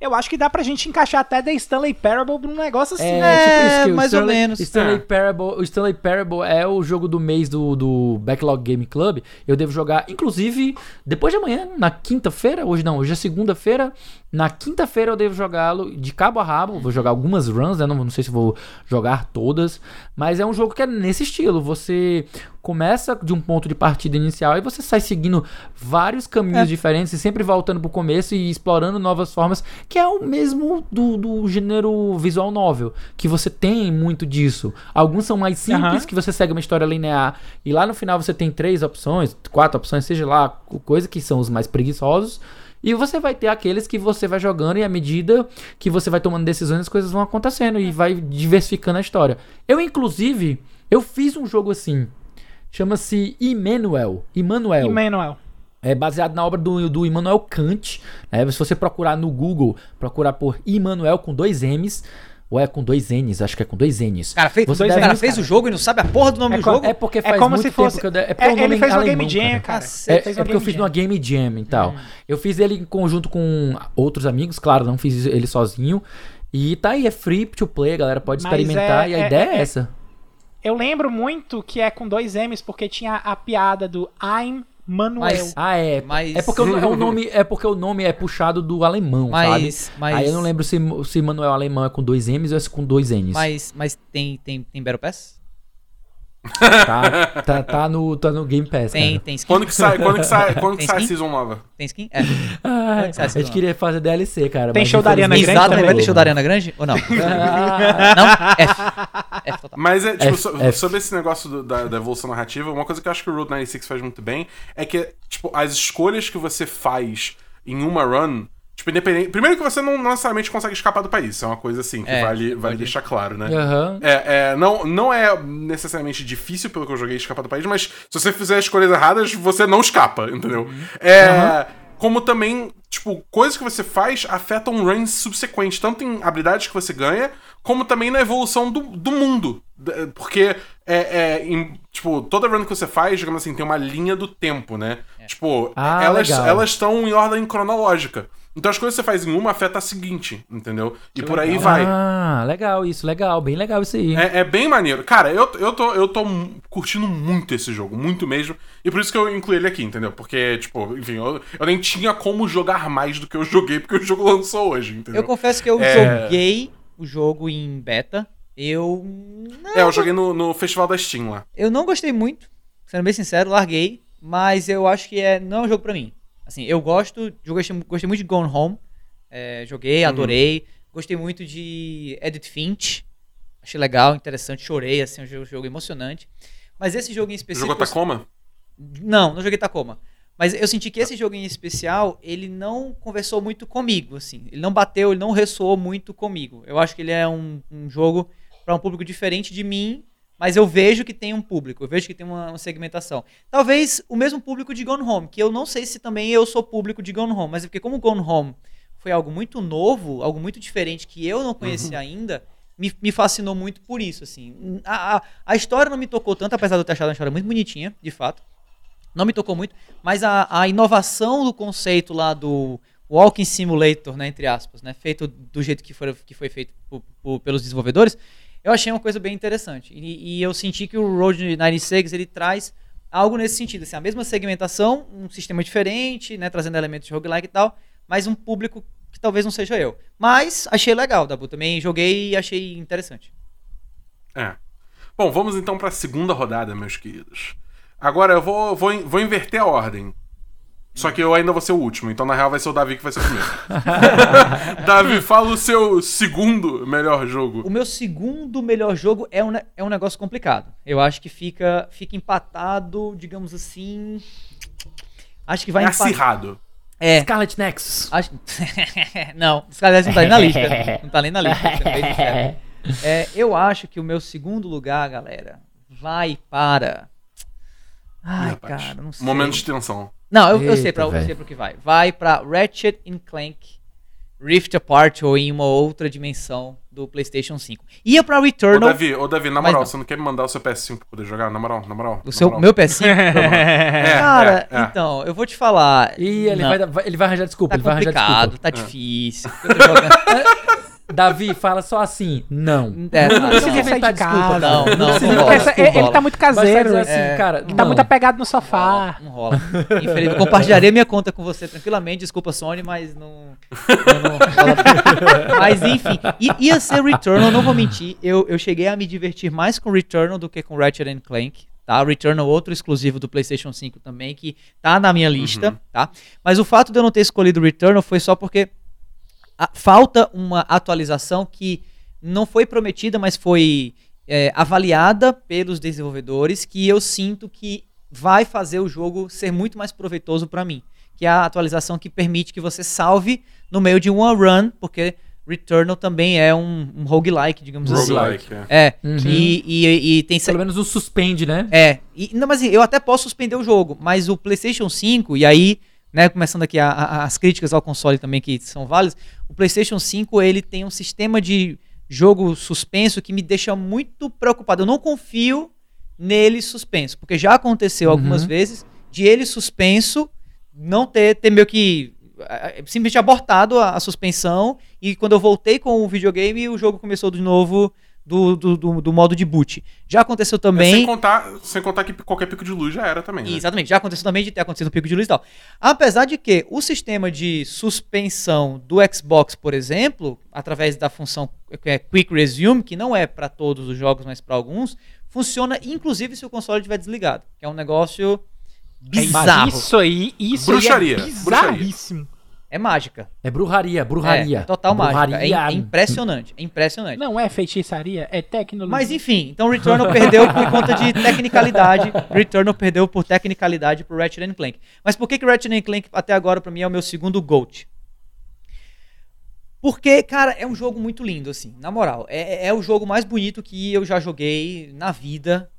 Eu acho que dá pra gente encaixar até The Stanley Parable num negócio assim. É, né? tipo isso que o mais ou Stanley, menos. Stanley É. Parable, o Stanley Parable é o jogo do mês do, do Backlog Game Club. Eu devo jogar, inclusive, depois de amanhã, na quinta-feira. Hoje não, hoje é segunda-feira. Na quinta-feira eu devo jogá-lo de cabo a rabo. Vou jogar algumas runs, né? Não, não sei se vou jogar todas. Mas é um jogo que é nesse estilo. Você começa de um ponto de partida inicial e você sai seguindo vários caminhos É. diferentes e sempre voltando pro começo e explorando novas formas, que é o mesmo do, do gênero visual novel, que você tem muito disso. Alguns são mais simples, Aham. que você segue uma história linear e lá no final você tem três opções, quatro opções, seja lá, coisa que são os mais preguiçosos. E você vai ter aqueles que você vai jogando e à medida que você vai tomando decisões, as coisas vão acontecendo e vai diversificando a história. Eu, inclusive, eu fiz um jogo assim. Chama-se Immanuel. Immanuel. Emmanuel. É baseado na obra do, do Immanuel Kant. Né? Se você procurar no Google, procurar por Immanuel com dois M's, ou é com dois N's, acho que é com dois N's. Cara, fez, Você o deve- cara fez o jogo e não sabe a porra do nome É do co- jogo? É porque É faz como muito se tempo fosse- que eu... É, porque É, o nome ele é fez uma alemão, Game Jam, cara. cara. Cacete, É, é uma porque eu fiz Jam. numa Game Jam e tal. Eu fiz ele em conjunto com outros amigos, claro, não fiz ele sozinho. E tá aí, é free to play, a galera pode Mas experimentar é- e a é- ideia é, é- essa. Eu lembro muito que é com dois M's, porque tinha a piada do I'm Manuel. Mas- Ah, é. Mas- É porque o, é o nome é porque o nome é puxado do alemão, Mas, sabe? mas, Aí eu não lembro se, se Manuel alemão é com dois M's ou é com dois N's. Mas, mas tem, tem, tem Battle Pass? Tá, tá, tá no, tá no Game Pass, Tem, cara. tem skin? Quando que sai, quando que sai, quando que sai a skin? season nova? Tem skin? É. Ah, Quando que sai a gente nova? queria fazer DLC, cara. Tem show da Ariana Grande Exatamente. também. Vai ter show da Ariana Grande ou não? Ah, não? F. F total. Mas é, tipo, F- so- F. sobre esse negócio do- da, da evolução narrativa, uma coisa que eu acho que o Route 96 faz muito bem é que, tipo, as escolhas que você faz em uma run, tipo, independente. Primeiro que você não necessariamente consegue escapar do país, isso é uma coisa assim, que É, vale, vale pode- deixar claro, né? Aham. É, é, não, não é necessariamente difícil, pelo que eu joguei, escapar do país, mas se você fizer escolhas erradas, você não escapa, entendeu? É. Como também, tipo, coisas que você faz afetam runs subsequentes, tanto em habilidades que você ganha, como também na evolução do, do mundo. Porque, é, é, em, tipo, toda run que você faz, digamos assim, tem uma linha do tempo, né? Tipo, Ah, elas legal. elas estão em ordem cronológica. Então as coisas que você faz em uma afeta a seguinte, entendeu? E por aí vai. Ah, legal isso, legal, bem legal isso aí. É, é bem maneiro. Cara, eu, eu, tô, eu tô curtindo muito esse jogo, muito mesmo. E por isso que eu incluí ele aqui, entendeu? Porque, tipo, enfim, eu, eu nem tinha como jogar mais do que eu joguei, porque o jogo lançou hoje, entendeu? Eu confesso que eu É. joguei o jogo em beta. Eu. Não, É, eu joguei no, no festival da Steam lá. eu não gostei muito, sendo bem sincero, larguei, mas eu acho que é, não é um jogo pra mim. Assim, eu gosto, eu gostei, gostei muito de Gone Home, é, joguei, Uhum. adorei, gostei muito de Edith Finch, achei legal, interessante, chorei, assim, um jogo, jogo emocionante. Mas esse jogo em específico... Jogou Tacoma? Não, não joguei Tacoma. Mas eu senti que esse jogo em especial, ele não conversou muito comigo, assim. Ele não bateu, ele não ressoou muito comigo. Eu acho que ele é um, um jogo para um público diferente de mim, mas eu vejo que tem um público, eu vejo que tem uma, uma segmentação. Talvez o mesmo público de Gone Home, que eu não sei se também eu sou público de Gone Home, mas é porque como Gone Home foi algo muito novo, algo muito diferente que eu não conhecia ainda, me, me fascinou muito por isso, assim. A, a, a história não me tocou tanto, apesar de eu ter achado a história muito bonitinha, de fato. Não me tocou muito, mas a, a inovação do conceito lá do Walking Simulator, né, entre aspas, né, feito do jeito que foi, que foi feito por- por- pelos desenvolvedores, eu achei uma coisa bem interessante. E, e eu senti que o Road 96 ele traz algo nesse sentido, assim, a mesma segmentação, um sistema diferente, né, trazendo elementos de roguelike e tal, mas um público que talvez não seja eu. Mas achei legal, Dabu, também joguei e achei interessante. É. Bom, vamos então pra segunda rodada, meus queridos. Agora eu vou, vou, vou inverter a ordem. Só que eu ainda vou ser o último, então na real vai ser o Davi que vai ser o primeiro. Davi, fala o seu segundo melhor jogo. O meu segundo melhor jogo é um, é um negócio complicado. Eu acho que fica, fica empatado, digamos assim. Acho que vai É empatar. acirrado. É. Scarlet Nexus. Acho... não, Scarlet não tá nem na lista. Não tá nem na lista. sincero. É, eu acho que o meu segundo lugar, galera, vai para. Ai, Ih, rapaz. cara, não sei. Momento de tensão. Não, eu, eu sei Eita, pra, eu sei pro que vai. Vai pra Ratchet and Clank Rift Apart ou em uma outra dimensão do PlayStation 5. Ia pra Ô, Returnal. Davi, ô, Davi, na moral, não. você não quer me mandar o seu PS5 pra poder jogar? Na moral, na moral. O na seu, moral. meu PS5? É, Cara, é, é. então, eu vou te falar. E ele vai, ele vai arranjar desculpa, Tá ele vai arranjar complicado, desculpa. tá difícil. Eu tô jogando- Davi, fala só assim, não. É, Não não, precisa não. inventar de desculpa, casa. Não, não, precisa não rola. Essa- desculpa. ele tá muito caseiro. dizer assim, É. cara, Tá não. muito apegado no sofá. Não rola. Infelizmente, eu compartilharia minha conta com você tranquilamente. Desculpa, Sony, mas não. não- não rola. mas enfim, ia ser Returnal, não vou mentir. Eu, eu cheguei a me divertir mais com Returnal do que com Ratchet and Clank. Tá? Returnal, outro exclusivo do PlayStation 5 também, que tá na minha lista. Tá? Mas o fato de eu não ter escolhido Returnal foi só porque a- falta uma atualização que não foi prometida, mas foi é, avaliada pelos desenvolvedores, que eu sinto que vai fazer o jogo ser muito mais proveitoso para mim. Que é a atualização que permite que você salve no meio de uma run, porque Returnal também é um, um roguelike, digamos assim. Roguelike, é. É, Uhum. e, e, e tem Pelo menos um suspende, né? é, e, não, mas eu até posso suspender o jogo, mas o PlayStation 5, e aí, né, começando aqui a- a- as críticas ao console também que são válidas, o PlayStation 5 ele tem um sistema de jogo suspenso que me deixa muito preocupado. Eu não confio nele suspenso, porque já aconteceu algumas Uhum. vezes de ele suspenso não ter, ter meio que simplesmente abortado a, a suspensão e quando eu voltei com o videogame o jogo começou de novo do, do, do- do modo de boot. Já aconteceu É, também. sem, contar, sem contar que qualquer pico de luz já era também. Né? Exatamente, já aconteceu também de ter acontecido um pico de luz e tal. Apesar de que o sistema de suspensão do Xbox, por exemplo, através da função é Quick Resume, que não é para todos os jogos, mas para alguns, funciona inclusive se o console estiver desligado, que é um negócio bizarro. Isso aí, isso Bruxaria, aí é bizarríssimo. É mágica. É bruxaria, bruxaria. É, total mágica. É, Bruxaria. é impressionante, é impressionante. Não é feitiçaria, é tecnologia. Mas enfim, então Returnal perdeu por conta de tecnicalidade. Returnal perdeu por tecnicalidade pro Ratchet and Clank. Mas por que que Ratchet and Clank até agora pra mim é o meu segundo GOAT? Porque, cara, é um jogo muito lindo, assim, na moral. É, é o jogo mais bonito que eu já joguei na vida,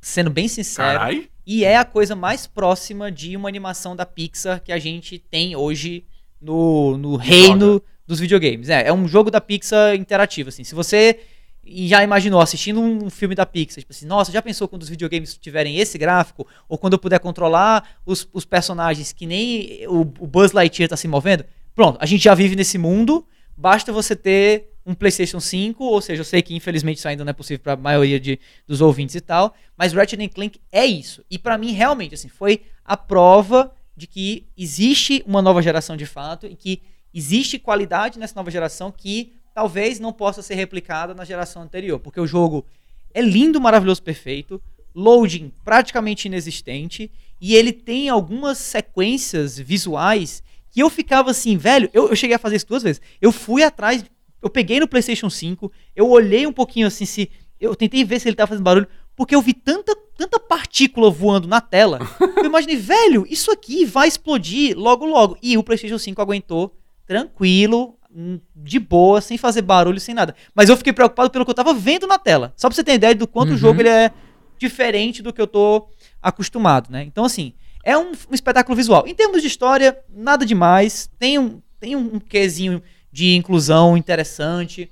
sendo bem sincero. Carai. E é a coisa mais próxima de uma animação da Pixar que a gente tem hoje no, no reino dos videogames. É, é um jogo da Pixar interativo, assim. Se você já imaginou assistindo um filme da Pixar, tipo assim, nossa, já pensou quando os videogames tiverem esse gráfico? Ou quando eu puder controlar os, os personagens que nem o, o Buzz Lightyear tá se movendo? Pronto, a gente já vive nesse mundo, basta você ter um PlayStation 5, ou seja, eu sei que infelizmente isso ainda não é possível para a maioria de, dos ouvintes e tal, mas Ratchet Clank é isso. E para mim realmente assim, foi a prova de que existe uma nova geração de fato e que existe qualidade nessa nova geração que talvez não possa ser replicada na geração anterior, porque o jogo é lindo, maravilhoso, perfeito, loading praticamente inexistente, e ele tem algumas sequências visuais que eu ficava assim, velho, eu, eu cheguei a fazer isso duas vezes. Eu fui atrás, eu peguei no PlayStation 5, eu olhei um pouquinho assim, se eu tentei ver se ele tava fazendo barulho, porque eu vi tanta, tanta partícula voando na tela. Eu imaginei, velho, isso aqui vai explodir logo logo. E o PlayStation 5 aguentou tranquilo, hum, de boa, sem fazer barulho, sem nada. Mas eu fiquei preocupado pelo que eu tava vendo na tela. Só pra você ter ideia do quanto Uhum. o jogo ele é diferente do que eu tô acostumado, né? Então, assim, é um, um espetáculo visual. Em termos de história, nada demais. Tem um, tem um quesinho de inclusão interessante.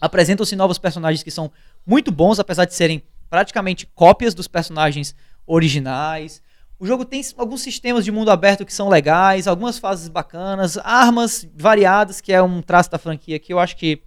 Apresentam-se novos personagens que são muito bons, apesar de serem praticamente cópias dos personagens originais. O jogo tem alguns sistemas de mundo aberto que são legais, algumas fases bacanas, armas variadas, que é um traço da franquia que eu acho que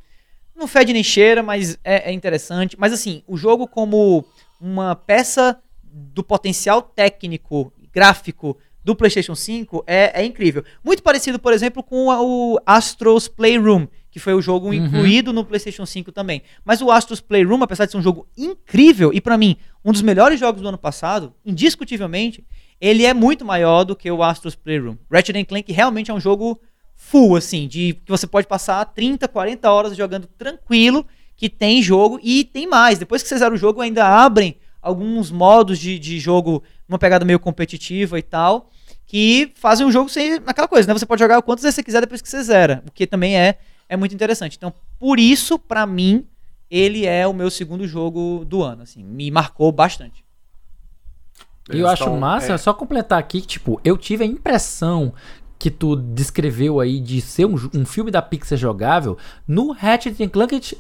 não fede nem cheira, mas é, é interessante. Mas assim, o jogo como uma peça do potencial técnico, gráfico do PlayStation 5 é, é incrível. Muito parecido, por exemplo, com o Astros Playroom, que foi o jogo Uhum. incluído no PlayStation 5 também. Mas o Astros Playroom, apesar de ser um jogo incrível e pra mim um dos melhores jogos do ano passado, indiscutivelmente, ele é muito maior do que o Astros Playroom. Ratchet Clank realmente é um jogo full, assim, de que você pode passar 30, 40 horas jogando tranquilo, que tem jogo e tem mais. Depois que você zera o jogo, ainda abrem alguns modos de, de jogo, uma pegada meio competitiva e tal, que fazem o jogo ser aquela coisa, né? Você pode jogar o quantas vezes você quiser depois que você zera, o que também é, é muito interessante. Então, por isso, pra mim, ele é o meu segundo jogo do ano, assim, me marcou bastante. E eu acho massa, é. só completar aqui, que, tipo, eu tive a impressão que tu descreveu aí de ser um, um filme da Pixar jogável no Ratchet and Clank,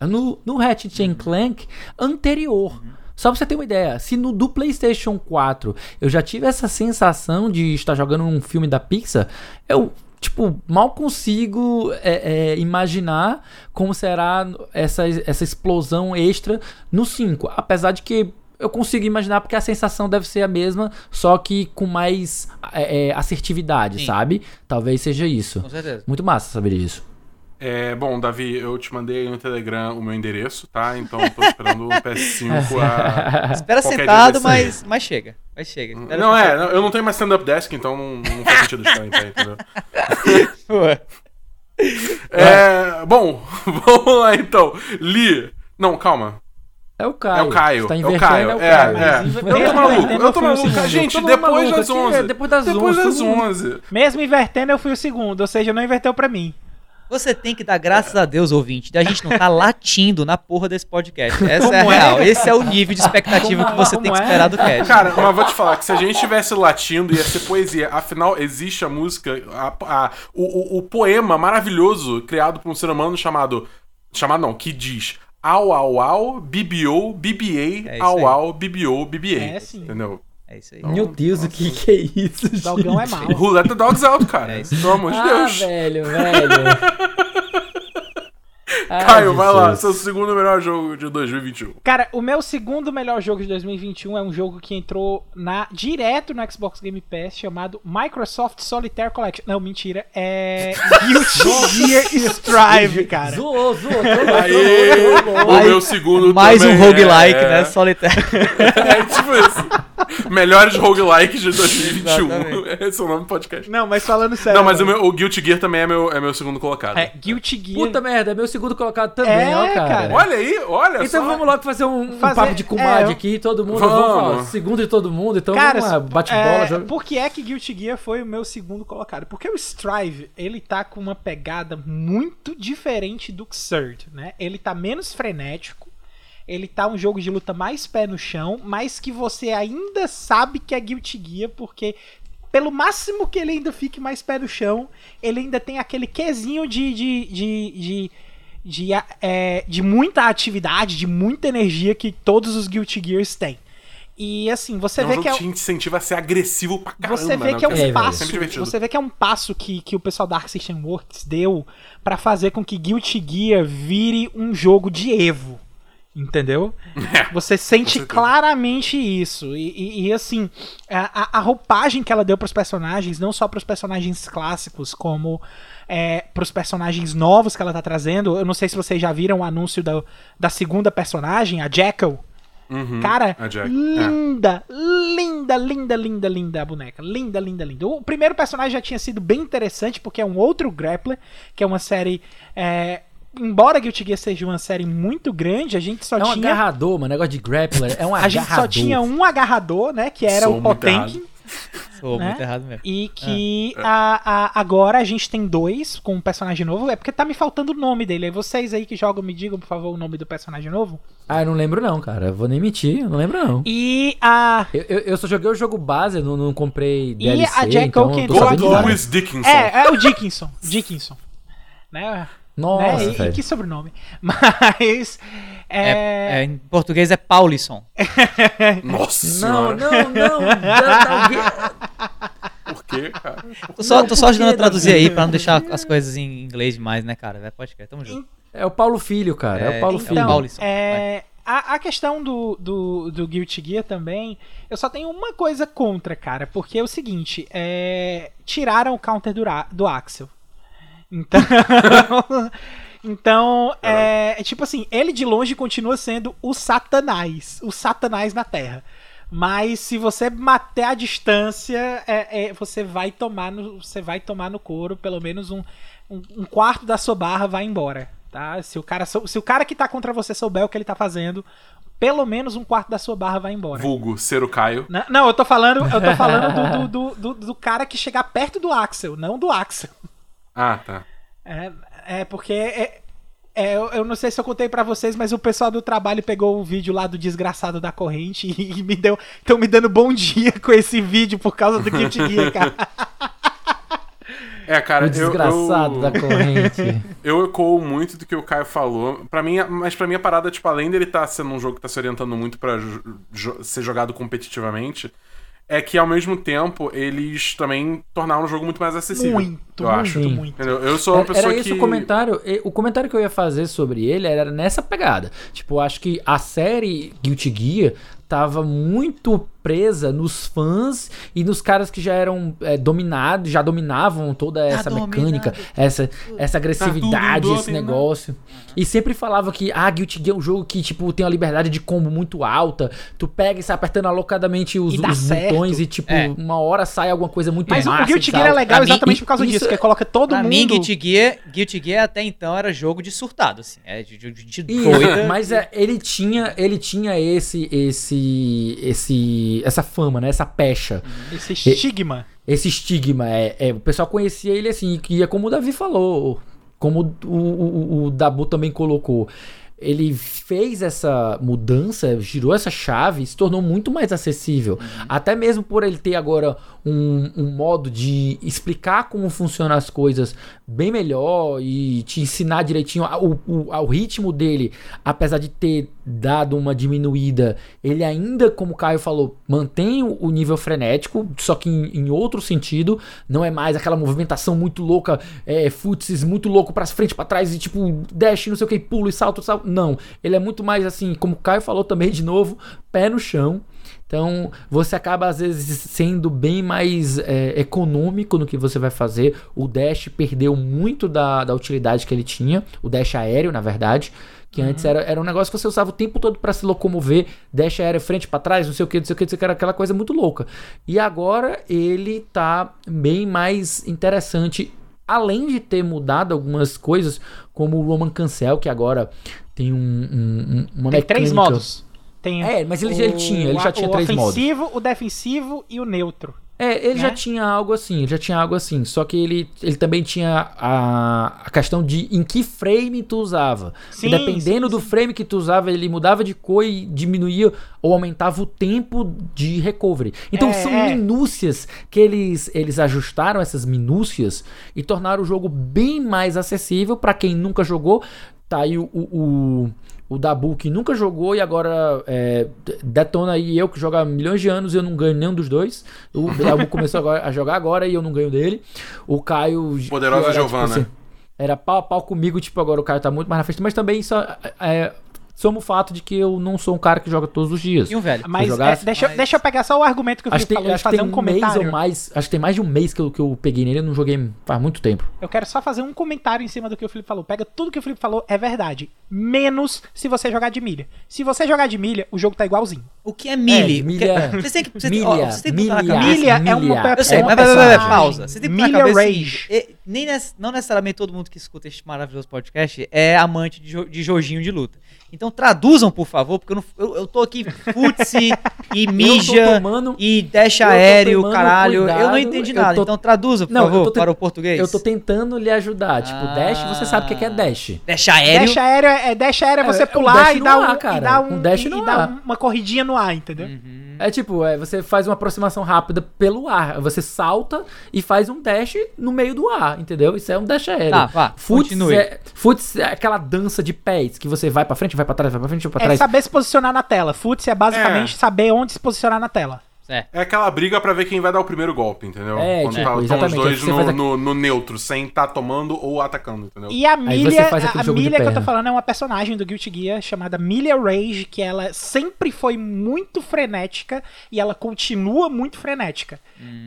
no, no Ratchet and Clank anterior. Só pra você ter uma ideia, se no do PlayStation 4 eu já tive essa sensação de estar jogando um filme da Pixar, eu, tipo, mal consigo é, é, imaginar como será essa, essa explosão extra no 5. Apesar de que eu consigo imaginar porque a sensação deve ser a mesma, só que com mais é, é, assertividade, Sim. sabe? Talvez seja isso. Com certeza. Muito massa saber isso. É, bom, Davi, eu te mandei aí no Telegram o meu endereço, tá? Então eu tô esperando o PS5 a. Espera Qualquer sentado, mas, mas chega. Mas chega. Espera Não, sentado. é, eu não tenho mais stand-up desk, então não, não faz sentido estar em pé, entendeu? É, bom, vamos lá então. Li. Não, calma. É o Caio. É o Caio. Você tá é o Caio. é o É, Caio. é. Eu tô maluco, invertendo, eu tô maluco. Gente, depois maluco das aqui, 11. é depois das Depois 11, das todo mundo- 11. Mesmo invertendo, eu fui o segundo, ou seja, não inverteu pra mim. Você tem que dar graças a Deus, ouvinte, de a gente não tá latindo na porra desse podcast. Essa é a é? real. Esse é o nível de expectativa Como- que você tem que é? esperar do cast. Cara, mas vou te falar que se a gente estivesse latindo, ia ser poesia. Afinal, existe a música, a- a- o, o- o poema maravilhoso criado por um ser humano chamado. Chamado não, que diz. Au, au, au, BBO, BBA, É au, au, BBO, BBA. É, sim. Entendeu? É isso aí. Meu Deus, o que, que é isso? Dogão é gente? mal. Who let the dogs out, cara? É isso. Pelo amor de Ah, Deus. velho, velho. Ai, Caio, vai lá, Jesus. seu segundo melhor jogo de 2021. Cara, o meu segundo melhor jogo de 2021 é um jogo que entrou na direto no Xbox Game Pass chamado Microsoft Solitaire Collection. Não, mentira, é Guilty Gear Strive, cara. Zoou, zoou. zoou, Aê, o Mais- meu segundo Mais um também roguelike, é, né? Solitário. É tipo isso. Melhores roguelikes de 2021. Exatamente. Esse é o nome do podcast. Não, mas falando sério. Não, mas o, meu, o Guilty Gear também é meu, é meu segundo colocado. É, Guilty Gear. Puta merda, é meu segundo colocado também, É, ó, cara. cara. Olha aí, olha Então só. vamos logo fazer um, um Fazer- papo de comadre é, aqui, todo mundo. Vamos. Vamos, segundo de todo mundo, então Cara, vamos lá, bate-bola. é, joga- por que é que Guilty Gear foi o meu segundo colocado? Porque o Strive, ele tá com uma pegada muito diferente do Xrd, né? Ele tá menos frenético, ele tá um jogo de luta mais pé no chão, mas que você ainda sabe que é Guilty Gear, porque pelo máximo que ele ainda fique mais pé no chão, ele ainda tem aquele quesinho de, de, de, de, de, é, de muita atividade, de muita energia que todos os Guilty Gears têm. E assim, você é um vê que é, te incentiva a ser agressivo pra caramba. você vê né? que é um É, passo, divertido. você vê que é um passo que, que o pessoal da Arc System Works deu pra fazer com que Guilty Gear vire um jogo de Evo. Entendeu? É, Você sente claramente isso. E, e- e, assim, a, a- a roupagem que ela deu pros personagens, não só pros personagens clássicos, como é, pros personagens novos que ela tá trazendo. Eu não sei se vocês já viram o anúncio da, da segunda personagem, a Jackal. Uhum, Cara, a Jack. É. linda, linda, linda, linda, linda a boneca. Linda, linda, linda. O primeiro personagem já tinha sido bem interessante, porque é um outro grappler, que é uma série. é, embora Guilty Gear seja uma série muito grande, a gente só É um tinha. agarrador, mano. Negócio de grappler. É um A agarrador. gente só tinha um agarrador, né? Que era Sou o Potenkin. Sou Né? muito errado mesmo. E que a- a- agora a gente tem dois com um personagem novo. É porque tá me faltando o nome dele. Aí vocês aí que jogam, me digam, por favor, o nome do personagem novo. Ah, eu não lembro não, cara. Eu vou nem mentir, eu não lembro não. E a. Eu, eu, eu só joguei o jogo base, não, não comprei E DLC, a Jack então nada. Louis Dickinson. É, é o Dickinson. Dickinson. Né? Nossa, né? E- E, que sobrenome. Mas. É, É, é, em português é Paulisson. Nossa Não, senhora. não, não. dá alguém- Por quê, cara? Tô só, tô só ajudando a traduzir Davi? aí pra não deixar as coisas em inglês demais, né, cara? Pode crer, tamo junto. É o Paulo Filho, cara. É, o Paulo É, Filho. Então, Paulisson, é, a, a questão do, do, do Guilty Gear também, eu só tenho uma coisa contra, cara, porque é o seguinte, é, tiraram o counter do, do Axel. Então, então é, é tipo assim, ele de longe continua sendo o Satanás, o Satanás na Terra. Mas se você bater a distância, é, é, você vai tomar no, você vai tomar no couro, pelo menos um, um, um quarto da sua barra vai embora, tá? Se o cara se o cara que tá contra você souber o que ele tá fazendo, pelo menos um quarto da sua barra vai embora. Vulgo, ser o Caio. Não, não, eu tô falando, eu tô falando do, do, do, do- do cara que chegar perto do Axel, não do Axel. Ah, tá. É, é porque é, é, eu, eu não sei se eu contei pra vocês, mas o pessoal do trabalho pegou o vídeo lá do desgraçado da corrente e, me deu, estão me dando bom dia com esse vídeo por causa do Guilty Gear, cara. É, cara, O eu, desgraçado eu, da corrente. eu ecoo muito do que o Caio falou. Pra mim, mas pra mim a parada, tipo, além dele tá sendo um jogo que tá se orientando muito pra jo- jo- ser jogado competitivamente, é que ao mesmo tempo eles também tornaram o jogo muito mais acessível. Muito, eu muito, acho. Muito. Entendeu? Eu sou uma Era, pessoa era esse que. o comentário. O comentário que eu ia fazer sobre ele era nessa pegada. Tipo, eu acho que a série Guilty Gear tava muito presa nos fãs e nos caras que já eram é, dominados, já dominavam toda essa mecânica, essa, essa agressividade, tudo esse dominado. negócio. E sempre falava que, ah, Guilty Gear é um jogo que, tipo, tem uma liberdade de combo muito alta. Tu pega e sai apertando alocadamente os, E os botões e, tipo, É. uma hora sai alguma coisa muito Mas o- massa o Guilty Gear é legal Pra mim, exatamente por causa isso- disso, que coloca todo pra mundo... mim, Guilty Gear, Guilty Gear até então era jogo de surtado, assim. É de, de, de doida. mas é, ele tinha, ele tinha esse, esse, esse, essa fama, né? Essa pecha, Esse estigma. esse estigma. É, é, o pessoal conhecia ele assim, que é como o Davi falou, como o, o, o Dabu também colocou. Ele fez essa mudança, girou essa chave e se tornou muito mais acessível. Até mesmo por ele ter agora um, um modo de explicar como funcionam as coisas bem melhor e te ensinar direitinho a- o, ao ritmo dele, apesar de ter dado uma diminuída, ele ainda, como o Caio falou, mantém o, nível frenético, só que em, em outro sentido, não é mais aquela movimentação muito louca, é, futsis muito louco pra frente, pra trás e tipo, dash, não sei o que, pulo e salto, salto. Não, ele é muito mais assim, como o Caio falou também de novo, pé no chão. Então você acaba às vezes sendo bem mais é, econômico no que você vai fazer. O Dash perdeu muito da, da utilidade que ele tinha, o Dash aéreo, na verdade. Que antes era, era um negócio que você usava o tempo todo para se locomover, dash aéreo frente para trás, não sei o que, não sei o que, não sei o que, era aquela coisa muito louca. E agora ele tá bem mais interessante, além de ter mudado algumas coisas, como o Roman Cancel, que agora tem um, um- um- uma Tem três modos. Tem É, mas ele, ele tinha, ele o- já tinha o três modos. ofensivo, o defensivo e o neutro. É, ele já né? tinha algo assim, ele já tinha algo assim. Só que ele, ele também tinha a, a questão de em que frame tu usava. Sim, e dependendo sim, do sim. frame que tu usava, ele mudava de cor e diminuía ou aumentava o tempo de recovery. Então É, são é. minúcias que eles, eles ajustaram essas minúcias e tornaram o jogo bem mais acessível para quem nunca jogou. Tá aí o, o, o, o Dabu que nunca jogou e agora é, detona aí eu que jogo há milhões de anos e eu não ganho nenhum dos dois. O Dabu começou agora a jogar agora e eu não ganho dele. O Caio. Poderosa que era, Giovana. era pau a pau comigo, tipo, agora o Caio tá muito mais na frente, mas também só é, soma o fato de que eu não sou um cara que joga todos os dias. E um velho. Mas jogasse, é, deixa, mas- deixa eu pegar só o argumento que Acho que Felipe falou acho que fazer tem um um mês comentário. ou mais. Acho que tem mais de um mês que eu, que eu peguei nele, eu não joguei faz muito tempo. Eu quero só fazer um comentário em cima do que o Felipe falou. Pega tudo que o Felipe falou, é verdade. Menos se você jogar de milha. Se você jogar de milha, o jogo tá igualzinho. O que é milha? É, milha- que- Você tem que, você milha, ó, você tem que milha. cabeça. Milha é uma milha. Eu sei, é uma mas, mas, mas, mas, personagem. pausa. Você tem que Milha Rage. e- nem não necessariamente todo mundo que escuta este maravilhoso podcast é amante de, jo- de joginho de luta. Então traduzam, por favor, porque eu, não, eu, eu tô aqui futse e mija tomando- e tô aéreo, caralho. eu não cuidado, entendi eu nada. tô- Então traduza, por Não, favor, te- para o português. Eu tô tentando lhe ajudar. Tipo, Ah. dash, você sabe o que que é dash. Dash aéreo. Dash aéreo é, é- dash aéreo é É, você é um pular dash e dar ar, um, cara. e dar um, Um dash e no dar ar. uma corridinha no ar, entendeu? Uhum. É tipo, é, você faz uma aproximação rápida pelo ar. Você salta e faz um dash no meio do ar, entendeu? Isso é um dash aéreo. Tá, vá, Futs continue. é, futs é aquela dança de pés que você vai pra frente, vai pra trás, vai pra frente, vai pra É trás. saber se posicionar na tela. Futs é basicamente saber onde se posicionar na tela. É. É aquela briga pra ver quem vai dar o primeiro golpe, entendeu? É, Quando tipo, tá, os dois você no, no- no neutro, sem estar tomando ou atacando, entendeu? E a você Milha, a Milha que eu tô falando é uma personagem do Guilty Gear chamada Milha Rage, que ela sempre foi muito frenética e ela continua muito frenética.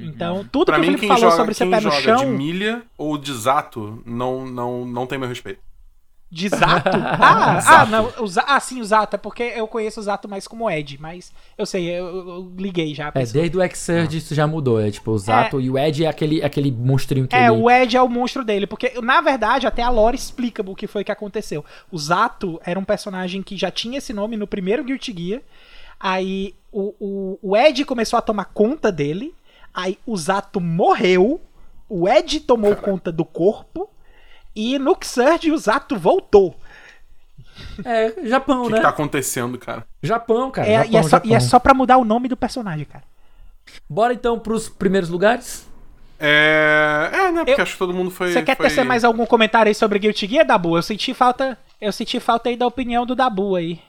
Então, tudo Pra que o mim, Felipe quem falou joga, sobre ser quem pé no chão, de milha ou de zato não, não, não tem meu respeito. De Zato? Ah, ah, Zato. não, o Za- ah, sim, o Zato, é porque eu conheço o Zato mais como Ed, mas eu sei, eu, eu- eu liguei já. É, desde o X-Surge isso já mudou. É tipo, o Zato e o Ed é aquele, aquele monstrinho que É, ele... o Ed é o monstro dele, porque na verdade até a lore explica o que foi que aconteceu. O Zato era um personagem que já tinha esse nome no primeiro Guilty Gear, aí o, o, o Ed começou a tomar conta dele, aí o Zato morreu, o Ed tomou conta do corpo, e no Xurge o Zato voltou. É, Japão, O que, né? que tá acontecendo, cara? Japão, cara. É, Japão, e, é só, Japão. e é só pra mudar o nome do personagem, cara. Bora então pros primeiros lugares? É. É, né? Porque Eu- acho que todo mundo foi. Você quer foi... tecer mais algum comentário aí sobre Guilty Gear, Dabu? Eu senti falta, eu senti falta aí da opinião do Dabu aí.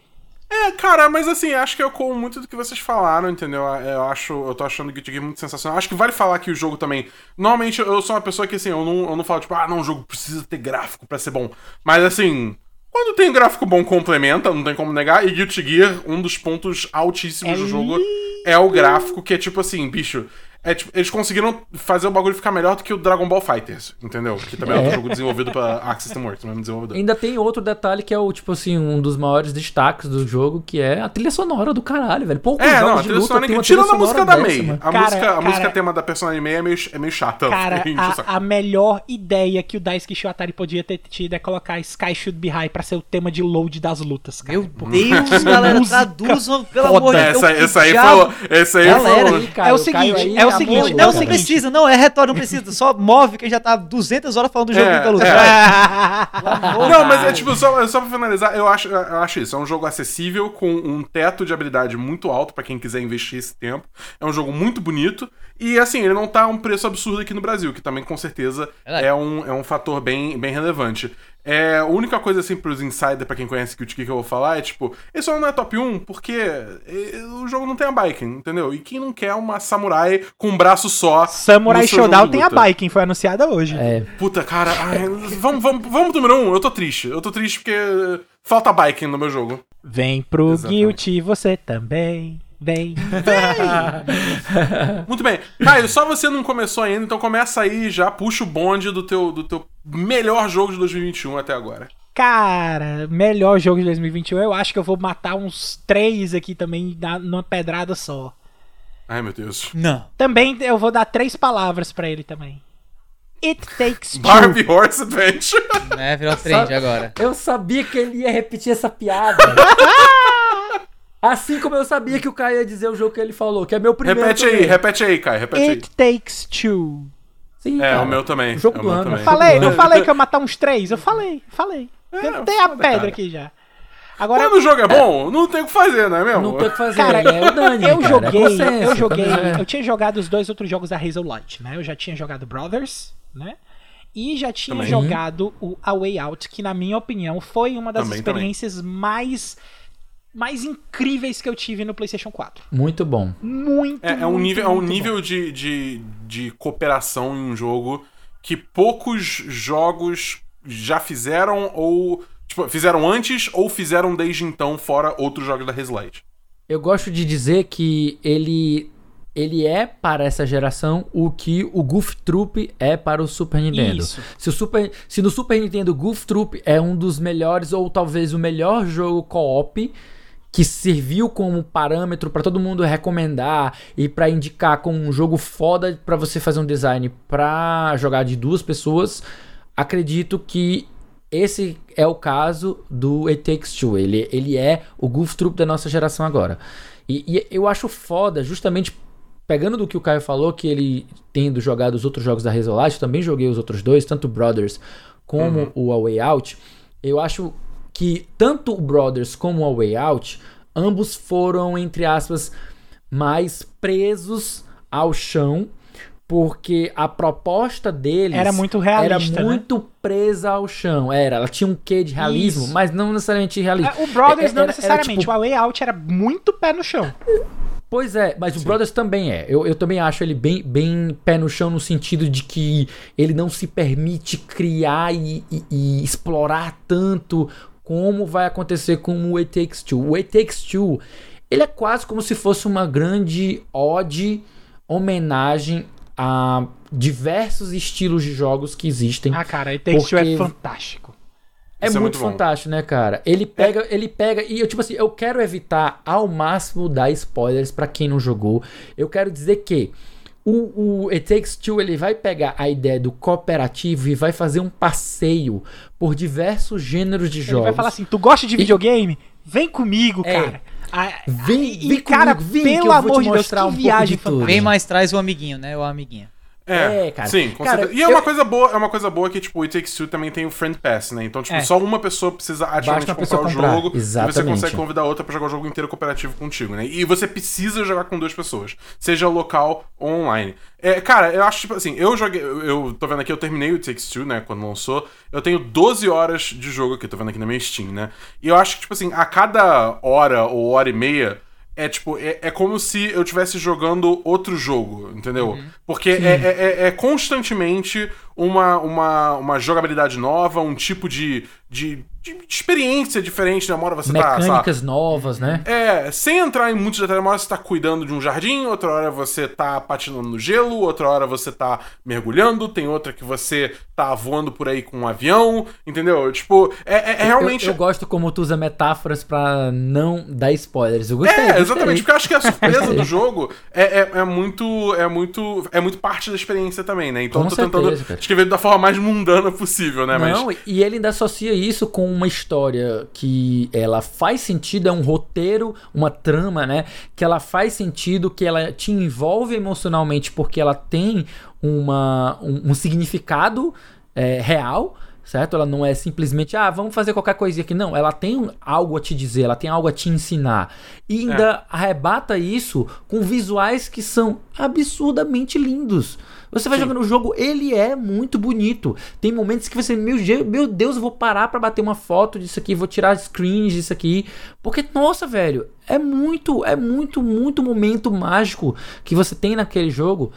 É, cara, mas assim, acho que eu como muito do que vocês falaram, entendeu? Eu acho, eu tô achando o Guilty Gear muito sensacional. Acho que vale falar que o jogo também. Normalmente eu sou uma pessoa que assim, eu não, eu não falo, tipo, ah, não, o jogo precisa ter gráfico pra ser bom. Mas assim. Quando tem gráfico bom, complementa, não tem como negar. E Guilty Gear, um dos pontos altíssimos É do jogo é o gráfico, que é tipo assim, bicho. É, tipo, eles conseguiram fazer o bagulho ficar melhor do que o Dragon Ball Fighters, entendeu? Que também é, outro É. jogo desenvolvido pela Arc System Works, mesmo desenvolvedor. Ainda tem outro detalhe que é o, tipo assim, um dos maiores destaques do jogo, que é a trilha sonora do caralho, velho. Poucos É, jogos não, a trilha sonora tem uma Tirando trilha a música da May. A, Cara, música, a cara- música tema da personagem May é meio, é meio chata. Cara, a, a melhor ideia que o Daisuke Shiwatari podia ter tido é colocar Sky Should Be High pra ser o tema de load das lutas, cara. Meu Deus, galera, traduzam, pelo foda. amor de Deus. essa, aí foi. Essa aí Galera, foi. Aí, cara, É o seguinte, é o seguinte, Não, é não precisa, não, é retórico, não precisa. Só move que já tá 200 horas falando do jogo É, luta. é. Não, mas é tipo, só, só pra finalizar, eu acho, eu acho isso. É um jogo acessível, com um teto de habilidade muito alto pra quem quiser investir esse tempo. É um jogo muito bonito. E assim, ele não tá a um preço absurdo aqui no Brasil, que também com certeza Verdade. é um, é um fator bem, bem relevante. É, a única coisa assim pros insider, pra quem conhece o que eu vou falar, é tipo, esse jogo não é top 1 porque é, o jogo não tem a biking, entendeu? E quem não quer uma samurai com um braço só. Samurai Showdown tem a? Biking, foi anunciada hoje. É, Puta, cara, ai, vamos, vamos, vamos pro número um. Eu tô triste. Eu tô triste porque falta biking no meu jogo. Vem pro Exatamente. Guilty, você também. Vem. Muito bem. Caio, só você não começou ainda, então começa aí já, puxa o bonde do teu, do teu melhor jogo de 2021 até agora. Cara, melhor jogo de 2021. Eu acho que eu vou matar uns três aqui também na- numa pedrada só. Ai, meu Deus. Não. Também eu vou dar três palavras pra ele também. It Takes Two. Barbie Horse Adventure. É, virou trend agora. eu sabia que ele ia repetir essa piada. assim como eu sabia que o Caio ia dizer o jogo que ele falou, que é meu primeiro. repete aí, também. repete aí, Caio, repete aí. It Takes Two. Sim, É, cara. o meu também. O jogo é do meu ano. também. Falei, não Mano. falei que eu ia matar uns três? Eu falei, falei. É, tem a foda, pedra cara. aqui já. Agora, Quando o jogo é bom, não tem o que fazer, não é mesmo? Não tem o que fazer. Cara, é o Dani, eu cara, é joguei, consenso, eu joguei, é. eu tinha jogado os dois outros jogos da Hazel Light, né? Eu já tinha jogado Brothers, né? E já tinha Também. jogado o A Way Out, que na minha opinião foi uma das Também, experiências mais mais incríveis que eu tive no PlayStation 4. Muito bom. Muito, É, é um muito, nível, é um bom. nível de, de, de cooperação em um jogo que poucos jogos já fizeram ou Tipo, fizeram antes ou fizeram desde então, fora outros jogos da Hazelight? Eu gosto de dizer que ele ele é para essa geração o que o Goof Troop é para o Super Nintendo. Isso. Se, o Super, se no Super Nintendo Goof Troop é um dos melhores ou talvez o melhor jogo co-op que serviu como parâmetro para todo mundo recomendar e para indicar como um jogo foda para você fazer um design para jogar de duas pessoas, acredito que esse é o caso do It Takes Two. Ele, ele é o Goof Troop da nossa geração agora. E, e eu acho foda, justamente pegando do que o Caio falou, que ele tendo jogado os outros jogos da Resolute, também joguei os outros dois, tanto Brothers como o A Way Out. Eu acho que tanto o Brothers como o A Way Out, ambos foram, entre aspas, mais presos ao chão, porque a proposta deles Era muito realista, era né? muito presa ao chão. Era, ela tinha um quê de realismo, Isso. mas não necessariamente realismo. É, O Brothers É- não era- era, necessariamente, tipo, o Way Out era muito pé no chão. Pois é, mas o Brothers também é. Eu, eu também acho ele bem, bem pé no chão no sentido de que ele não se permite criar e, e- e explorar tanto como vai acontecer com o It Takes Two. O It Takes Two, ele é quase como se fosse uma grande ode, homenagem a diversos estilos de jogos que existem. Ah, cara, It Takes Two é fantástico. É é muito, muito bom. fantástico, né, cara? Ele pega, ele pega e eu tipo assim, eu quero evitar ao máximo dar spoilers pra quem não jogou. Eu quero dizer que o, o It Takes Two ele vai pegar a ideia do cooperativo e vai fazer um passeio por diversos gêneros de Ele jogos. vai falar assim: tu gosta de videogame? Vem comigo, É. cara. Ah, Vem- e, vem cara, comigo, vem que eu pelo amor de Deus, que um pouco viagem de. Bem mais traz o amiguinho, né? O amiguinho. É, É, cara. Sim, com Cara, certeza. E é eu- uma coisa boa, é uma coisa boa que, tipo, o It Takes Two também tem o Friend Pass, né? Então, tipo, É. só uma pessoa precisa ativamente comprar pessoa o comprar, jogo e você exatamente. consegue convidar outra pra jogar o jogo inteiro cooperativo contigo, né? E você precisa jogar com duas pessoas, seja local ou online. É, cara, eu acho, tipo assim, eu joguei. Eu, eu tô vendo aqui, eu terminei o It Takes Two, né? Quando lançou. Eu tenho 12 horas de jogo aqui, tô vendo aqui na minha Steam, né? E eu acho que, tipo assim, a cada hora ou hora e meia. É tipo, é, é como se eu estivesse jogando outro jogo, entendeu? Porque é, é- é- é constantemente uma, uma, uma jogabilidade nova, um tipo de, de, de experiência diferente, né? Uma hora você tá. sei lá, Mecânicas novas, né? é, sem entrar em muitos detalhes, uma hora você tá cuidando de um jardim, outra hora você tá patinando no gelo, outra hora você tá mergulhando, tem outra que você tá voando por aí com um avião, entendeu? Tipo, é, é- é realmente. Eu, eu gosto como tu usa metáforas pra não dar spoilers. Eu gostei. É, gostei. exatamente, porque eu acho que a surpresa do jogo é, é, é muito. É muito. É muito parte da experiência também, né? Então Com eu tô tentando certeza, cara. escrever da forma mais mundana possível, né? Não, Mas. e ele ainda associa isso com uma história que ela faz sentido, é um roteiro, uma trama, né? Que ela faz sentido, que ela te envolve emocionalmente porque ela tem uma, um, um significado é, real. Certo? Ela não é simplesmente, ah, vamos fazer qualquer coisinha aqui. Não, ela tem algo a te dizer, ela tem algo a te ensinar. E ainda arrebata isso com visuais que são absurdamente lindos. Você vai Sim. jogando o jogo, ele é muito bonito. Tem momentos que você, meu, meu Deus, eu vou parar pra bater uma foto disso aqui, vou tirar screens disso aqui. Porque, nossa, velho, é muito, é muito, muito momento mágico que você tem naquele jogo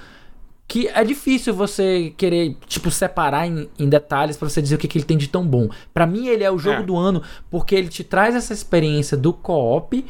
que é difícil você querer, tipo, separar em, em detalhes pra você dizer o que, que ele tem de tão bom. Pra mim, ele é o jogo É. do ano porque ele te traz essa experiência do co-op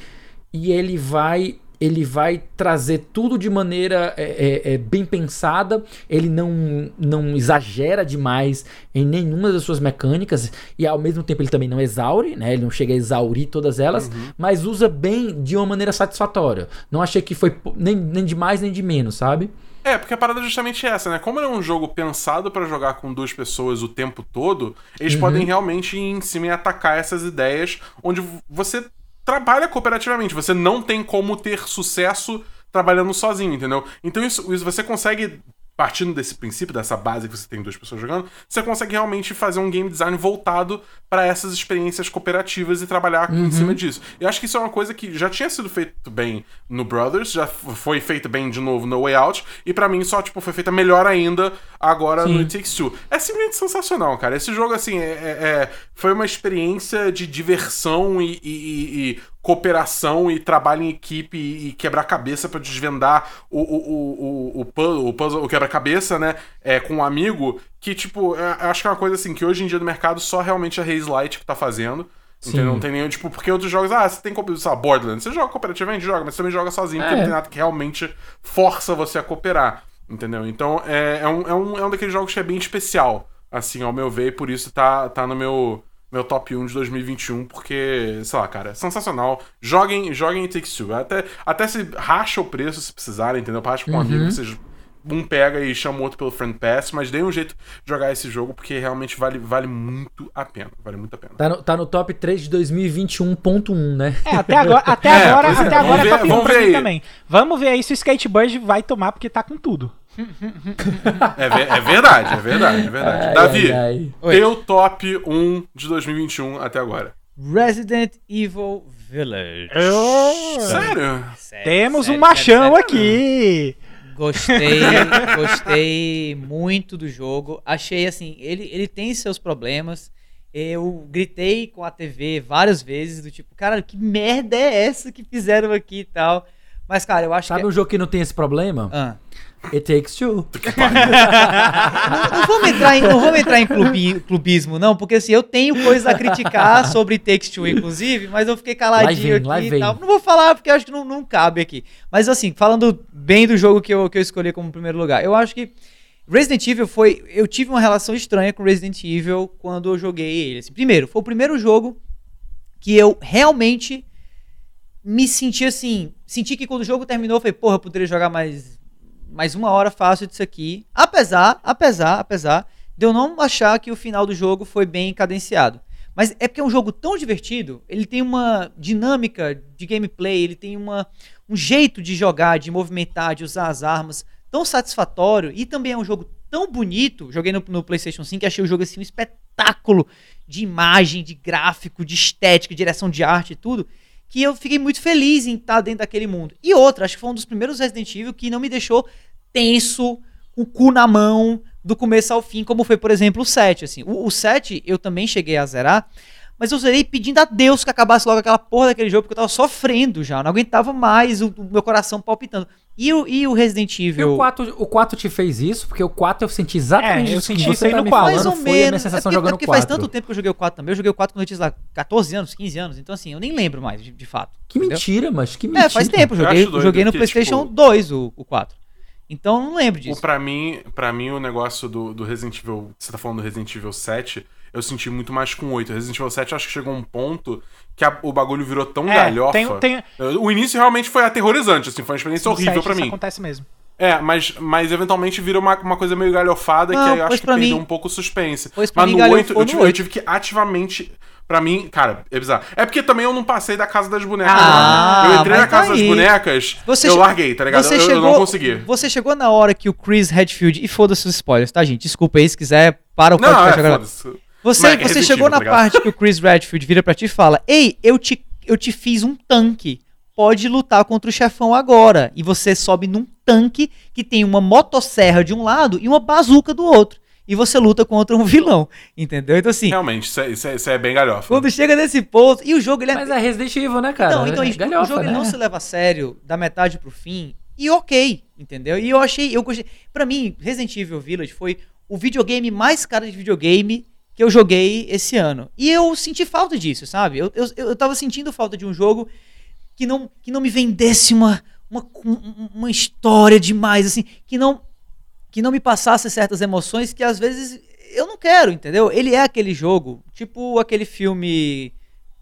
e ele vai ele vai trazer tudo de maneira é, é, é, bem pensada, ele não, não exagera demais em nenhuma das suas mecânicas, e ao mesmo tempo ele também não exaure, né? Ele não chega a exaurir todas elas, mas usa bem de uma maneira satisfatória. Não achei que foi nem, nem de mais nem de menos, sabe? É, porque a parada é justamente essa, né? Como ele é um jogo pensado pra jogar com duas pessoas o tempo todo, eles podem realmente ir em cima e atacar essas ideias onde você trabalha cooperativamente. Você não tem como ter sucesso trabalhando sozinho, entendeu? Então isso, isso você consegue partindo desse princípio, dessa base que você tem duas pessoas jogando, você consegue realmente fazer um game design voltado para essas experiências cooperativas e trabalhar em cima disso. Eu acho que isso é uma coisa que já tinha sido feito bem no Brothers, já foi feito bem de novo no Way Out, e para mim só tipo foi feita melhor ainda agora no It Takes Two. É simplesmente sensacional, cara. Esse jogo assim é, é- é- foi uma experiência de diversão e, e- e- e cooperação e trabalho em equipe e, quebrar cabeça pra desvendar o, o, o, o, o puzzle, o, puzzle, o quebra-cabeça, né? É, com um amigo, que, tipo, é, eu acho que é uma coisa assim, que hoje em dia no mercado só realmente a Haze Light que tá fazendo. Entendeu? Não tem nenhum, tipo, porque outros jogos, ah, você tem, sei lá, Borderlands, você joga cooperativamente, joga, mas você também joga sozinho, porque É. não tem nada que realmente força você a cooperar, entendeu? Então, é, é, um, é, um, é um daqueles jogos que é bem especial, assim, ao meu ver, e por isso tá, tá no meu, meu top 1 de 2021, porque, sei lá, cara, é sensacional. Joguem, joguem It Takes Two. Até, até se racha o preço se precisarem, entendeu? Racha com um amigo, vocês um pega e chama o outro pelo Friend Pass, mas dê um jeito de jogar esse jogo, porque realmente vale, vale muito a pena. Vale muito a pena. Tá no, tá no top 3 de 2021.1, né? É, até agora, até É, agora, é, até vamos agora ver- é top 1 vamos pra ver mim aí. também. Vamos ver aí se o Skatebird vai tomar, porque tá com tudo. É, é verdade, é verdade, é verdade. Ai, Davi, ai, ai. Oi. teu top 1 de 2021 até agora. Resident Evil Village. Sério? Sério, Temos sério, um machão sério, sério. aqui. Gostei, gostei muito do jogo. Achei assim, ele, ele tem seus problemas. Eu gritei com a TV várias vezes, do tipo, cara, que merda é essa que fizeram aqui e tal. Mas, cara, eu acho Sabe que. um jogo que não tem esse problema? Ah. It Takes Two. Não, não vamos entrar em, não vamos entrar em clubi- clubismo, não, porque assim, eu tenho coisas a criticar sobre Takes Two, inclusive, mas eu fiquei caladinho vem, aqui e vem. tal. Não vou falar porque acho que não, não cabe aqui. Mas assim, falando bem do jogo que eu, que eu escolhi como primeiro lugar, eu acho que Resident Evil foi. Eu tive uma relação estranha com Resident Evil quando eu joguei ele. Assim, primeiro, foi o primeiro jogo que eu realmente me senti assim. Senti que quando o jogo terminou, eu falei, porra, eu poderia jogar mais, mais uma hora fácil disso aqui. Apesar, apesar, apesar de eu não achar que o final do jogo foi bem cadenciado. Mas é porque é um jogo tão divertido, ele tem uma dinâmica de gameplay, ele tem uma, um jeito de jogar, de movimentar, de usar as armas tão satisfatório e também é um jogo tão bonito. Joguei no, no PlayStation 5 e achei o jogo assim um espetáculo de imagem, de gráfico, de estética, direção de arte e tudo, que eu fiquei muito feliz em estar dentro daquele mundo. E outra, acho que foi um dos primeiros Resident Evil que não me deixou tenso, o cu na mão, do começo ao fim, como foi, por exemplo, o 7. Assim. O, o 7 eu também cheguei a zerar, mas eu zerei pedindo a Deus que acabasse logo aquela porra daquele jogo, porque eu tava sofrendo já, eu não aguentava mais o, o meu coração palpitando. E o, e o Resident E Evil. o 4, o 4 te fez isso? Porque o 4 eu senti exatamente É, eu senti isso aí tá no me 4. falando. Mais ou foi a minha menos. É sensação porque, é jogando porque 4. faz tanto tempo que eu joguei o 4 também. Eu joguei o 4 quando eu tinha lá 14 anos, 15 anos. Então, assim, eu nem lembro mais, de, de fato. Que entendeu? mentira, mas que mentira. É, faz tempo. Eu Eu joguei, doido, joguei no porque, PlayStation tipo- 2 o, o 4. Então, eu não lembro disso. pra, mim, pra mim, o negócio do, do Resident Evil. Você tá falando do Resident Evil 7, eu senti muito mais com 8. Resident Evil 7, eu acho que chegou a um ponto que a- o bagulho virou tão É, galhofa. tem, tem, O início realmente foi aterrorizante, assim, foi uma experiência no horrível 7 pra isso mim. acontece mesmo. É, mas, mas eventualmente vira uma, uma coisa meio galhofada Não, que aí eu acho que perdeu mim- um pouco o suspense. pois mas mim no galhofou 8, eu no tive, eu 8. tive que ativamente. Pra mim, cara, é bizarro. É porque também eu não passei da casa das bonecas. Ah, eu entrei na casa das aí. bonecas, Você eu larguei, tá ligado? Você eu, eu chegou, não consegui. Você chegou na hora que o Chris Redfield. E foda-se os spoilers, tá, gente? Desculpa aí se quiser. Para o Não, podcast é, agora. Você, Mas é você chegou na tá ligado? parte que o Chris Redfield vira pra ti e fala: Ei, eu te, eu te fiz um tanque. Pode lutar contra o chefão agora. E você sobe num tanque que tem uma motosserra de um lado e uma bazuca do outro. E você luta contra um vilão. Entendeu? Então, assim, Realmente, isso é, isso é- isso é bem galhofa. quando chega nesse ponto. E o jogo, ele é. Mas é Resident Evil, né, cara? Não, então é isso, o galhofa, jogo né? não se leva a sério da metade pro fim. E ok, entendeu? E eu achei, eu gostei. Pra mim, Resident Evil Village foi o videogame mais caro de videogame que eu joguei esse ano. E eu senti falta disso, sabe? Eu, eu, eu tava sentindo falta de um jogo que não, que não me vendesse uma, uma, um- uma história demais, assim, que não, que não me passasse certas emoções que às vezes eu não quero, entendeu? Ele é aquele jogo, tipo aquele filme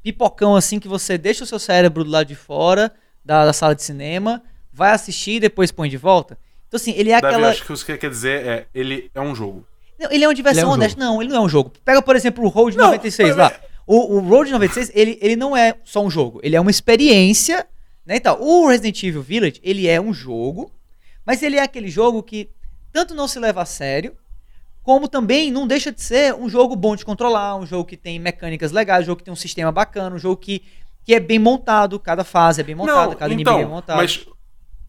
pipocão assim que você deixa o seu cérebro do lado de fora da, da sala de cinema, vai assistir e depois põe de volta. Então assim, ele é Davi, aquela acho que o que quer dizer é, ele é um jogo. Ele é uma diversão é um honesta. Não, ele não é um jogo. Pega, por exemplo, o Road Não, 96 mas- lá. O, o Road 96, ele, ele não é só um jogo. Ele é uma experiência, né? Então, o Resident Evil Village, ele é um jogo, mas ele é aquele jogo que tanto não se leva a sério, como também não deixa de ser um jogo bom de controlar, um jogo que tem mecânicas legais, um jogo que tem um sistema bacana, um jogo que, que é bem montado, cada fase é bem montada, cada inimigo é montado. Mas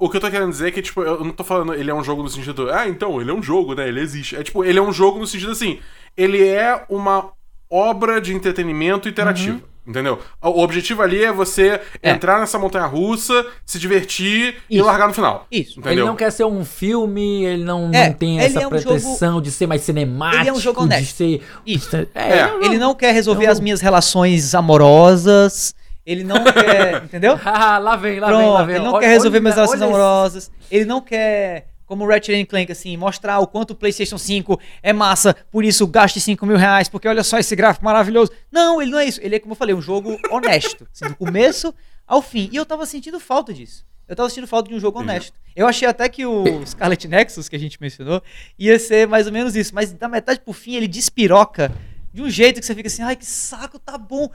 o que eu tô querendo dizer é que, tipo, eu não tô falando ele é um jogo no sentido, ah, então, ele é um jogo, né? Ele existe. É tipo, ele é um jogo no sentido assim, ele é uma obra de entretenimento interativo. Entendeu? O objetivo ali é você É. entrar nessa montanha russa, se divertir e Isso. largar no final. Isso. Entendeu? Ele não quer ser um filme, ele não, É, não tem ele essa é um pretensão de ser mais cinemático. Ele é um jogo de honesto. ser. Isso. É, É. Ele não quer resolver Eu- as minhas relações amorosas. Ele não quer. entendeu? Ah, lá vem, lá Pronto, vem, lá vem. ele não Olha- quer resolver olha- minhas relações amorosas. Ele não quer, como o Ratchet Clank, assim, mostrar o quanto o PlayStation 5 é massa, por isso gaste 5 mil reais, porque olha só esse gráfico maravilhoso. Não, ele não é isso. Ele é, como eu falei, um jogo honesto. assim, do começo ao fim. E eu tava sentindo falta disso. Eu tava sentindo falta de um jogo honesto. Eu achei até que o Scarlet Nexus, que a gente mencionou, ia ser mais ou menos isso. Mas da metade pro fim, ele despiroca de um jeito que você fica assim, ai, que saco, tá bom.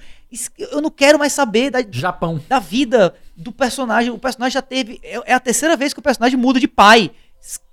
Eu não quero mais saber da, Japão. da vida do personagem. O personagem já teve. É é a terceira vez que o personagem muda de pai.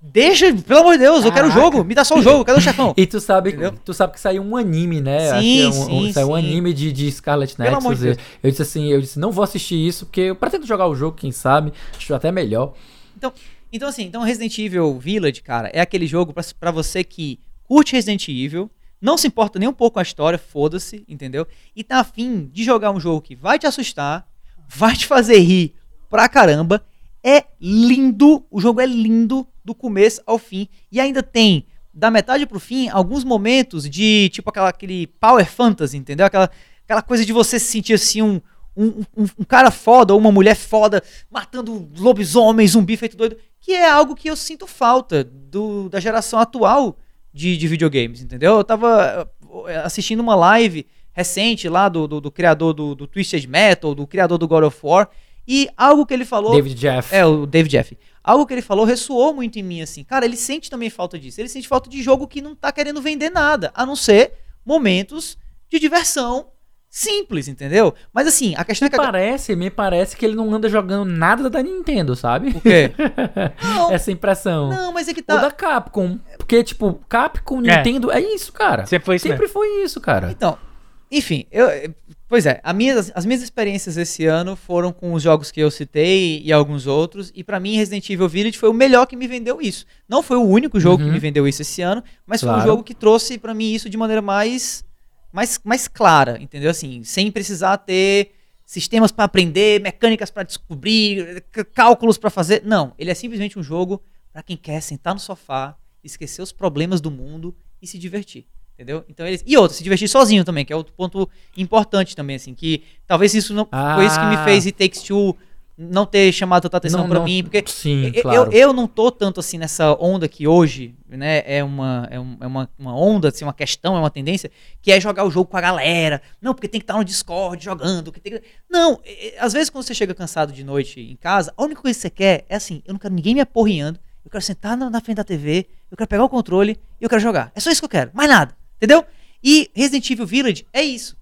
Deixa, pelo amor de Deus, eu quero o Caraca. jogo. Me dá só o jogo, cadê o chefão? E tu sabe, Entendeu? tu sabe que saiu um anime, né? Sim, é um, sim, um, saiu um sim. anime de, de Scarlet Pelo amor Nexus. de Eu, Deus. eu disse assim, eu disse, não vou assistir isso, porque eu pretendo jogar o jogo, quem sabe. Acho até melhor. Então, então, assim, então Resident Evil Village, cara, é aquele jogo pra você que curte Resident Evil, não se importa nem um pouco com a história, foda-se, entendeu? E tá afim de jogar um jogo que vai te assustar, vai te fazer rir pra caramba. É lindo, o jogo é lindo do começo ao fim. E ainda tem, da metade pro fim, alguns momentos de tipo aquela, aquele power fantasy, entendeu? Aquela, aquela coisa de você se sentir assim um, um, um- um cara foda ou uma mulher foda matando lobisomem, zumbi feito doido, que é algo que eu sinto falta do, da geração atual de, de videogames, entendeu? Eu tava eh, assistindo uma live recente lá do, do, do criador do, do Twisted Metal, do criador do God of War, e algo que ele falou... David Jeff. É, o Dave Jeff. Algo que ele falou ressoou muito em mim, assim. Cara, ele sente também falta disso. Ele sente falta de jogo que não tá querendo vender nada, a não ser momentos de diversão simples, entendeu? Mas assim, a questão é Me que. a- parece, me parece que ele não anda jogando nada da Nintendo, sabe? O quê? Não, Essa impressão. não, mas é que Ou tá. da Capcom. Porque, tipo, Capcom, É. Nintendo, é, isso, cara. Sempre foi isso Sempre foi isso, cara. Então, enfim, eu, pois é, a minha, as minhas experiências esse ano foram com os jogos que eu citei e alguns outros, e pra mim Resident Evil Village foi o melhor que me vendeu isso. Não foi o único jogo Uhh. que me vendeu isso esse ano, mas foi um Claro. jogo que trouxe pra mim isso de maneira mais mais, mais clara, entendeu? Assim, sem precisar ter sistemas pra aprender, mecânicas pra descobrir, cálculos pra fazer. Não, ele é simplesmente um jogo pra quem quer sentar no sofá, esquecer os problemas do mundo e se divertir. Entendeu? Então eles. E outro, se divertir sozinho também, que é outro ponto importante também, assim, que talvez isso não. Foi isso que me Ah. fez It Takes Two não ter chamado tanta atenção não- mim, porque Sim, eu, claro. eu, eu não tô tanto assim nessa onda que hoje, né, é uma, é um- é uma, uma onda, assim, uma questão, é uma tendência, que é jogar o jogo com a galera. Não, porque tem que estar no Discord jogando. Que que... Não, às vezes quando você chega cansado de noite em casa, a única coisa que você quer é assim, eu não quero ninguém me aporreando, eu quero sentar na, na frente da TV, eu quero pegar o controle e eu quero jogar. É só isso que eu quero, mais nada, entendeu? E Resident Evil Village é isso.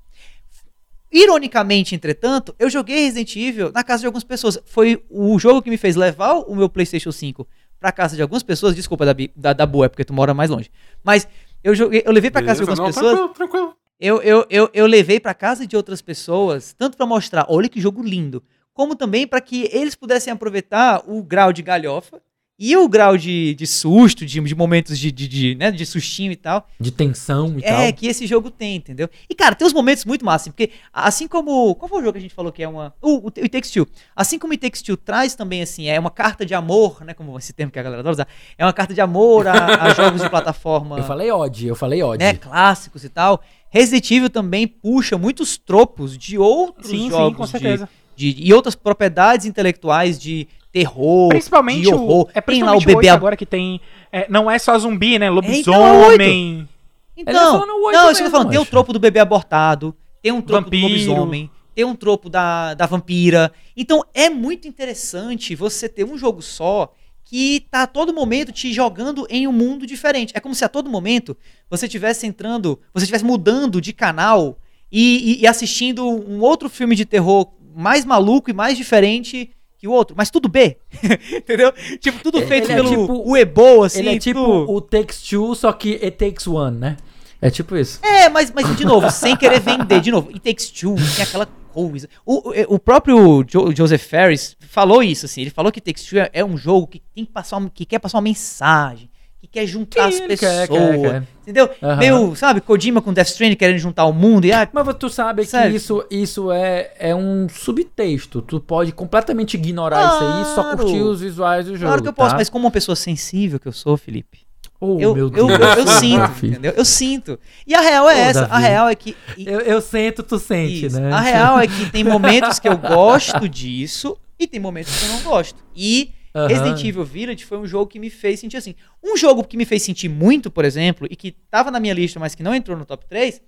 Ironicamente, entretanto, eu joguei Resident Evil na casa de algumas pessoas. Foi o jogo que me fez levar o meu PlayStation 5 pra casa de algumas pessoas. Desculpa da, da, é porque tu mora mais longe. Mas eu joguei, eu levei pra casa de Beleza? algumas Não, pessoas. Tranquilo, tranquilo. Eu, eu, eu, eu levei pra casa de outras pessoas, tanto pra mostrar, olha que jogo lindo, como também pra que eles pudessem aproveitar o grau de galhofa e o grau de, de susto, de, de momentos de, de, de, né, de sustinho e tal. De tensão e É, tal. que esse jogo tem, entendeu? E, cara, tem uns momentos muito massa, porque assim como. Qual foi o jogo que a gente falou que é uma. O, o, o It Takes Two. Assim como o It Takes Two traz também, assim, é uma carta de amor, né? Como esse termo que a galera adora usar. É uma carta de amor a, a jogos de plataforma. Eu falei odd, eu falei odd. Né, clássicos e tal. Resident Evil também puxa muitos tropos de outros Sim, jogos sim, com de- certeza. de, e outras propriedades intelectuais de terror, Principalmente de horror. o, é tem lá o principalmente bebê agora que tem. é, não é só zumbi, né? então, Lobisomem. Tá Então, falando o oito não, isso que eu tô falando. Tem o tropo do bebê abortado, tem um tropo Vampiro. do lobisomem, tem um tropo da, da vampira. Então é muito interessante você ter um jogo só que tá a todo momento te jogando em um mundo diferente. É como se a todo momento você estivesse entrando, você estivesse mudando de canal e, e- e assistindo um outro filme de terror mais maluco e mais diferente que o outro, mas tudo B. Entendeu? Tipo, tudo Ele feito é pelo tipo- Uebo, assim. Ele é tipo tudo- o Takes Two, só que It Takes One, né? É tipo isso. É, mas, mas de novo, sem querer vender, de novo, It Takes Two, tem aquela coisa. O, o, próprio Jo- Joseph Ferris falou isso, assim, ele falou que It Takes Two é, é um jogo que tem que passar, que quer passar uma mensagem, que quer juntar Sim, as ele pessoas. quer, quer, quer. Entendeu? Aham. Meio, sabe, Kojima com Death Stranding querendo juntar o mundo e ah, Mas tu sabe que isso, isso é, é um subtexto. Tu pode completamente ignorar isso aí e só Claro. curtir os visuais do jogo. claro que eu posso, tá? mas como uma pessoa sensível que eu sou, Felipe, Oh, eu, meu eu, Deus. eu, eu sinto, Davi. entendeu? Eu sinto. E a real é Ô, essa, a Davi. real é que e- Eu, eu sento, tu sente, Isso. né? A real é que tem momentos que eu gosto disso e tem momentos que eu não gosto. E Aham. Resident Evil Village foi um jogo que me fez sentir assim. Um jogo que me fez sentir muito, por exemplo, e que tava na minha lista, mas que não entrou no top 3,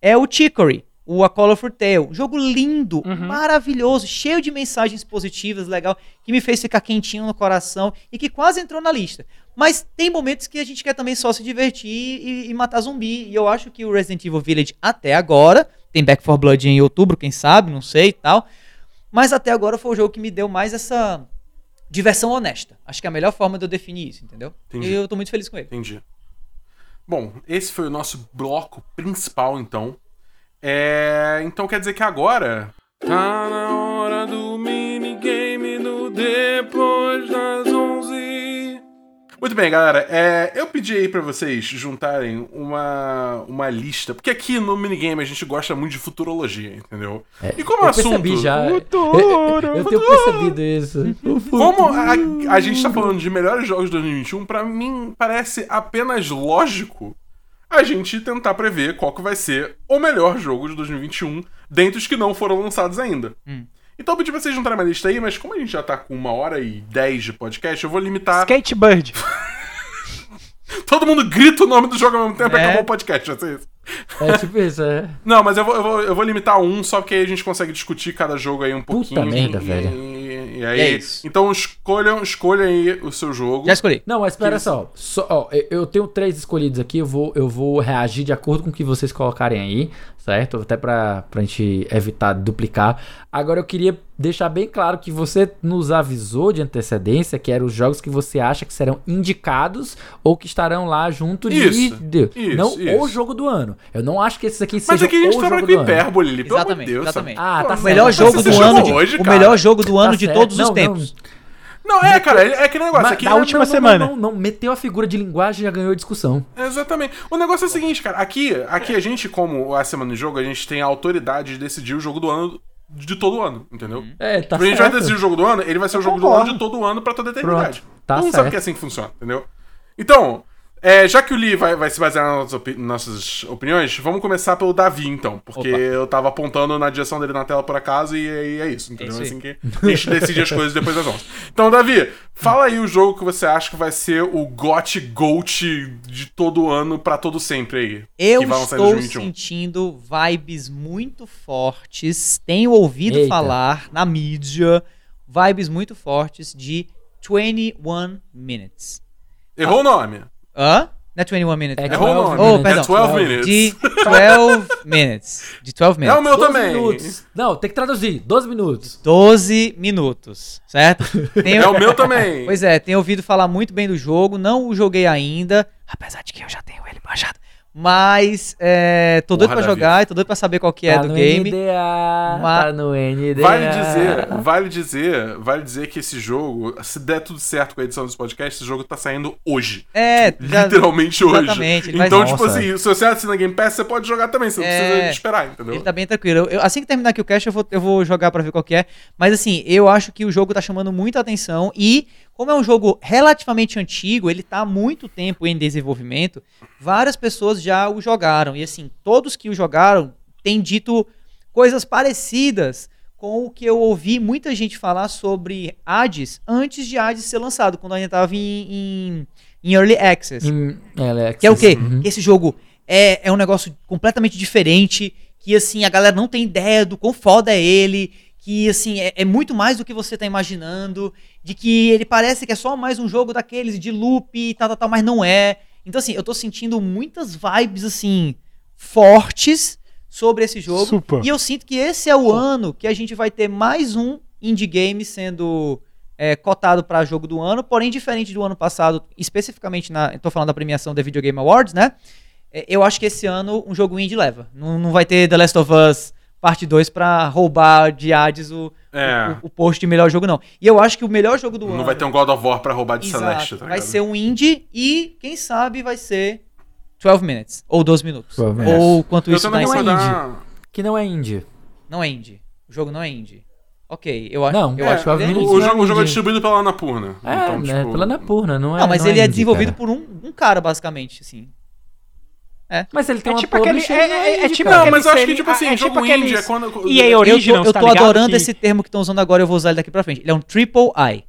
é o Chicory, o A Colorful Tale. Um jogo lindo, Uhum. maravilhoso, cheio de mensagens positivas, legal, que me fez ficar quentinho no coração e que quase entrou na lista. Mas tem momentos que a gente quer também só se divertir e, e matar zumbi. E eu acho que o Resident Evil Village, até agora, tem Back 4 Blood em outubro, quem sabe, não sei e tal. Mas até agora foi o jogo que me deu mais essa diversão honesta. Acho que é a melhor forma de eu definir isso, entendeu? Entendi. E eu tô muito feliz com ele. Entendi. Bom, esse foi o nosso bloco principal, então. É... Então quer dizer que agora. Tá na hora do Muito bem, galera. É, eu pedi aí pra vocês juntarem uma, uma lista. Porque aqui no minigame a gente gosta muito de futurologia, entendeu? e como É, Eu assunto. percebi já. Futuro, Eu, eu tenho percebido isso. Como a, a gente tá falando de melhores jogos de 2021, pra mim parece apenas lógico a gente tentar prever qual que vai ser o melhor jogo de 2021 dentre os que não foram lançados ainda. Hum. Então eu pedi pra vocês juntarem uma lista aí, mas como a gente já tá com uma hora e dez de podcast, eu vou limitar. Skatebird. Todo mundo grita o nome do jogo ao mesmo tempo e É. acabou o podcast, vai ser isso. É tipo isso, é. Não, mas eu vou, eu, vou, eu vou limitar um, só porque aí a gente consegue discutir cada jogo aí um Puta pouquinho. merda, e, velho. E, e aí. É isso. Então escolham, escolham aí o seu jogo. Já escolhi. Não, mas espera Que só. Só, ó, eu- eu tenho três escolhidos aqui, eu vou, eu vou reagir de acordo com o que vocês colocarem aí, certo? Até pra, pra gente evitar duplicar. Agora eu queria deixar bem claro que você nos avisou de antecedência que eram os jogos que você acha que serão indicados ou que estarão lá junto Isso, de. isso, não isso. o jogo do ano. Eu não acho que esses aqui Mas sejam aqui a gente jogo com hipérbole, Lili, pelo Exatamente, Deus. exatamente. Ah, tá o certo. melhor Mas jogo do ano de, hoje, o melhor jogo do ano Tá de todos os Não, não. tempos. Não, é, cara, é, é aquele negócio aqui. é- última não, não, semana. Não, não, não, meteu a figura de linguagem e já ganhou a discussão. Exatamente. O negócio é o seguinte, cara. Aqui, aqui a gente, como a semana de jogo, a gente tem a autoridade de decidir o jogo do ano de todo ano, entendeu? É, tá Quando a gente vai certo. decidir o jogo do ano, ele vai ser o jogo do concordo. ano de todo ano pra toda a eternidade. Pronto, tá todo mundo certo. sabe que é assim que funciona, entendeu? Então, é, já que o Lee vai, vai se basear nas nossas, opi- nossas opiniões, vamos começar pelo Davi, então. Porque Opa. eu tava apontando na direção dele na tela por acaso e aí é isso, entendeu? É aí. assim que a gente decide as coisas depois das 11. Então, Davi, fala aí o jogo que você acha que vai ser o GOT GOAT de todo ano pra todo sempre aí. Eu estou 2021. sentindo vibes muito fortes. Tenho ouvido Eita. falar na mídia vibes muito fortes de 21 Minutes. Errou o nome. Hã? Não é 21 Minutes. É não. Errou o 12 nome. Oh, minutes. perdão. É 12 minutes. De 12 minutes. De 12 É o minutes. meu 12 também. minutos. Não, tem que traduzir. 12 minutos. 12 minutos, certo? Tenho- É o meu também. Pois é, tenho ouvido falar muito bem do jogo, não o joguei ainda, apesar de que eu já tenho ele baixado. Mas é, tô doido Porra, pra jogar e tô doido pra saber qual que é tá do no game. NDA, Ma- Tá no NDA. Vale dizer, vale dizer, vale dizer que esse jogo, se der tudo certo com a edição dos podcasts, esse jogo tá saindo hoje. É, já- Literalmente hoje. exatamente, ele vai- Então, Nossa. tipo assim, se você assina Game Pass, você pode jogar também, você não É. precisa esperar, entendeu? Ele tá bem tranquilo. Eu- eu- assim que terminar aqui o cast, eu vou, eu vou jogar pra ver qual que é. Mas assim, eu acho que o jogo tá chamando muita atenção. E, como é um jogo relativamente antigo, ele tá há muito tempo em desenvolvimento, várias pessoas já o jogaram. E assim, todos que o jogaram têm dito coisas parecidas com o que eu ouvi muita gente falar sobre Hades antes de Hades ser lançado, quando ainda tava em, em, em Early Access. Em- é, Alex, Que é o quê? uhum. Esse jogo é, é um negócio completamente diferente, que assim, a galera não tem ideia do quão foda é ele, que assim, é, é muito mais do que você tá imaginando, de que ele parece que é só mais um jogo daqueles de loop e tal, tal, tal, mas não é. Então assim, eu tô sentindo muitas vibes assim, fortes sobre esse jogo. Super. E eu sinto que esse é o ano que a gente vai ter mais um indie game sendo é, cotado para jogo do ano, porém diferente do ano passado, especificamente na, tô falando da premiação da Video Game Awards, né? É, eu acho que esse ano um jogo indie leva. Não, não vai ter The Last of Us parte 2 pra roubar de Hades o, É. o, o post de melhor jogo, não. E eu acho que o melhor jogo do ano. Não vai ter um God of War pra roubar de Exato, Celeste, tá vai ligado? ser um indie e, quem sabe, vai ser 12 minutes. Ou 12 minutos. 12 minutes. Ou quanto Eu isso dá em não é é cima. Que não é indie. Não é indie. O jogo não é indie. Ok, eu, acho Não, eu é, acho que é o- indie. Não é jogo, o jogo é indie. distribuído pela Anapurna. É, então, né? tipo, Pela Napurna, não é. Não, mas não ele é, indie, desenvolvido cara. por um, um cara, basicamente, assim. Mas ele tem É uma tipo aquele. É, não é- é tipo. Não, mas eu acho que, tipo assim, é jogo tipo indie é quando... Eu tô, Originals, eu tá tô ligado? adorando Que- esse termo que estão usando agora, eu vou usar ele daqui pra frente. Ele é um triple I.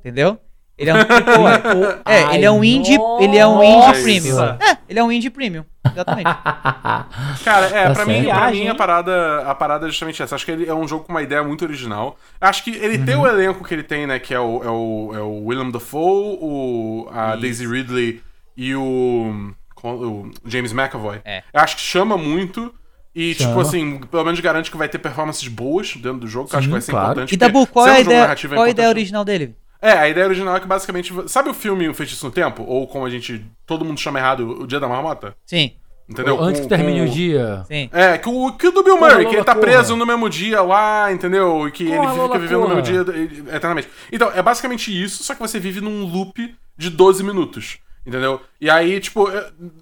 Entendeu? Ele é um triple I. É, ele é um indie, ele é um indie premium. É, ele é um indie premium. Exatamente. Cara, é, Tá pra, mim, pra mim a parada, a parada é justamente essa. Acho que ele é um jogo com uma ideia muito original. Acho que ele tem Uhum. o elenco que ele tem, né? Que é o, é o, é o Willem Dafoe, o, a Isso. Daisy Ridley e o, o James McAvoy. É. Eu acho que chama muito. E, Chama. tipo assim, pelo menos garante que vai ter performances boas dentro do jogo, que eu acho Sim, que vai ser claro. importante. E Dabu, porque qual ser é um a ideia, narrativo é qual é a ideia original dele? É, a ideia original é que basicamente. Sabe o filme O Feitiço no Tempo? Ou como a gente. Todo mundo chama errado, O Dia da Marmota? Sim, Entendeu? Antes Com- que termine com- o dia. sim. É, que o, que o do Bill Murray, que ele tá corra. preso no mesmo dia lá, entendeu? E que ele fica Lola, vivendo no corra. mesmo dia eternamente. Então, é basicamente isso, só que você vive num loop de 12 minutos. Entendeu? E aí, tipo,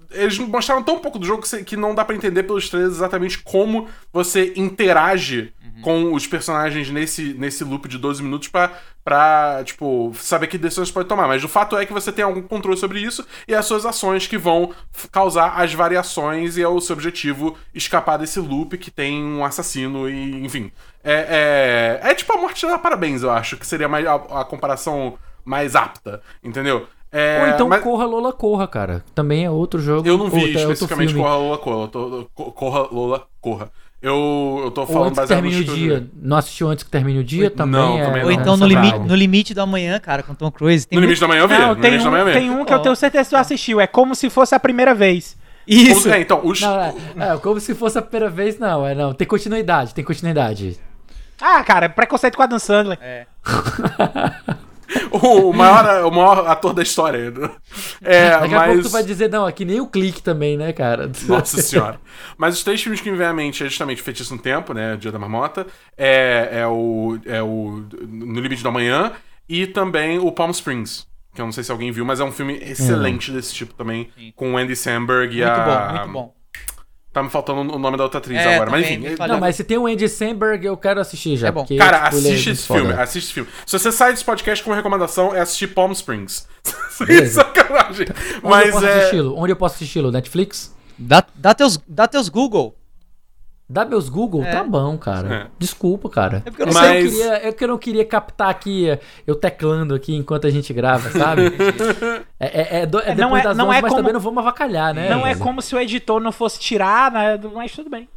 eles mostraram tão pouco do jogo que, não dá pra entender pelos trailers exatamente como você interage com os personagens nesse, nesse loop de 12 minutos pra, pra, tipo, saber que decisões pode tomar. Mas o fato é que você tem algum controle sobre isso e as suas ações que vão causar as variações e é o seu objetivo escapar desse loop que tem um assassino e, enfim. É, é, é tipo a morte da parabéns, eu acho, que seria mais a, a comparação mais apta, entendeu? É, Ou então mas- Corra Lola Corra, cara. Também é outro jogo. eu não vi é especificamente. Corra Lola Corra. Eu tô, co- corra Lola Corra. Eu, eu tô Ou falando antes que baseado termine o dia. Não assistiu antes que termine o dia? Não, Também é. também Ou não. então no limite, no limite da manhã, cara, com Tom Cruise. Tem No muito- limite da manhã eu vi. Não, no tem limite da um, manhã tem um que eu tenho certeza que tu assistiu. É como se fosse a primeira vez. Isso. É, então, os, Não, é, é, como se fosse a primeira vez, não. É, não. Tem continuidade, tem continuidade. Ah, cara, preconceito com a Dan Sandler. É. o, maior, o maior ator da história. É, Daqui a pouco mas... tu vai dizer, não, aqui nem o clique também, né, cara? Nossa senhora. Mas os três filmes que me vêm à mente é justamente Feitiço no Tempo, né? Dia da Marmota. É, é, o, é o No Limite do Amanhã. E também o Palm Springs. Que eu não sei se alguém viu, mas é um filme excelente desse tipo também. Sim. Com o Andy Samberg e Muito a. bom, muito bom. Tá me faltando o nome da outra atriz É, agora. Mas enfim. é-. Não, mas se tem o Andy Samberg, eu quero assistir já. É bom. porque, Cara, tipo, é assiste muito esse foda. filme, assiste esse filme. Se você sai desse podcast com uma recomendação, é assistir Palm Springs. Sem Beleza. sacanagem. Onde eu Mas posso é. assisti-lo? Onde eu posso assisti-lo? Netflix? Dá, dá, teus, dá teus Google. Dá meus Google? É. Tá bom, cara. É. Desculpa, cara. É porque eu não Mas- que eu queria, é que eu não queria captar aqui, é, eu teclando aqui enquanto a gente grava, sabe? é, é, é, do- é É, não depois é- das não 11, é mas como- também não vamos avacalhar, né? não é como se o editor não fosse tirar, né? Mas tudo bem.